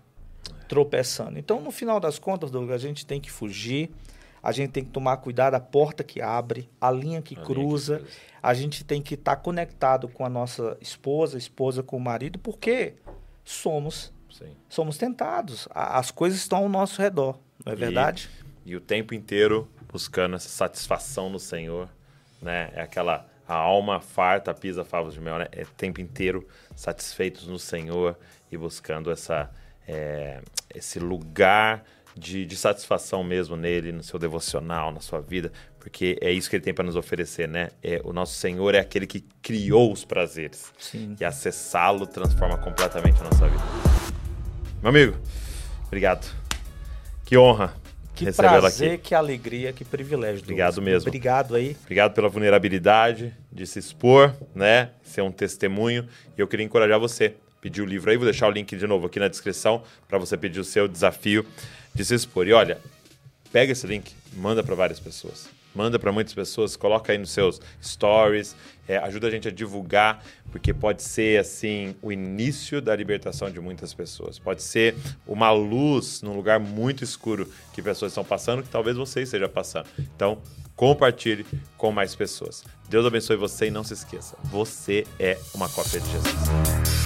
tropeçando. Então, no final das contas, Douglas, a gente tem que fugir, a gente tem que tomar cuidado, a porta que abre, a linha que, a cruza, linha que a gente tem que estar tá conectado com a nossa esposa, esposa com o marido, porque somos Sim. somos tentados. As coisas estão ao nosso redor, não é verdade? E, e o tempo inteiro buscando essa satisfação no Senhor, né? É aquela a alma farta pisa favos de mel, né? É o tempo inteiro satisfeitos no Senhor e buscando essa é, esse lugar de, de, satisfação mesmo nele, no seu devocional, na sua vida, porque é isso que ele tem para nos oferecer, né? É, o nosso Senhor é aquele que criou os prazeres. Sim. E acessá-lo transforma completamente a nossa vida. Meu amigo, obrigado. Que honra. Que prazer, que alegria, que privilégio. Obrigado mesmo. Obrigado aí. Obrigado pela vulnerabilidade de se expor, né? Ser um testemunho. E eu queria encorajar você pedir o livro aí. Vou deixar o link de novo aqui na descrição para você pedir o seu desafio de se expor. E olha, pega esse link, manda para várias pessoas. Manda para muitas pessoas, coloca aí nos seus stories, é, ajuda a gente a divulgar, porque pode ser assim o início da libertação de muitas pessoas. Pode ser uma luz num lugar muito escuro que pessoas estão passando, que talvez você esteja passando. Então, compartilhe com mais pessoas. Deus abençoe você e não se esqueça, você é uma cópia de Jesus.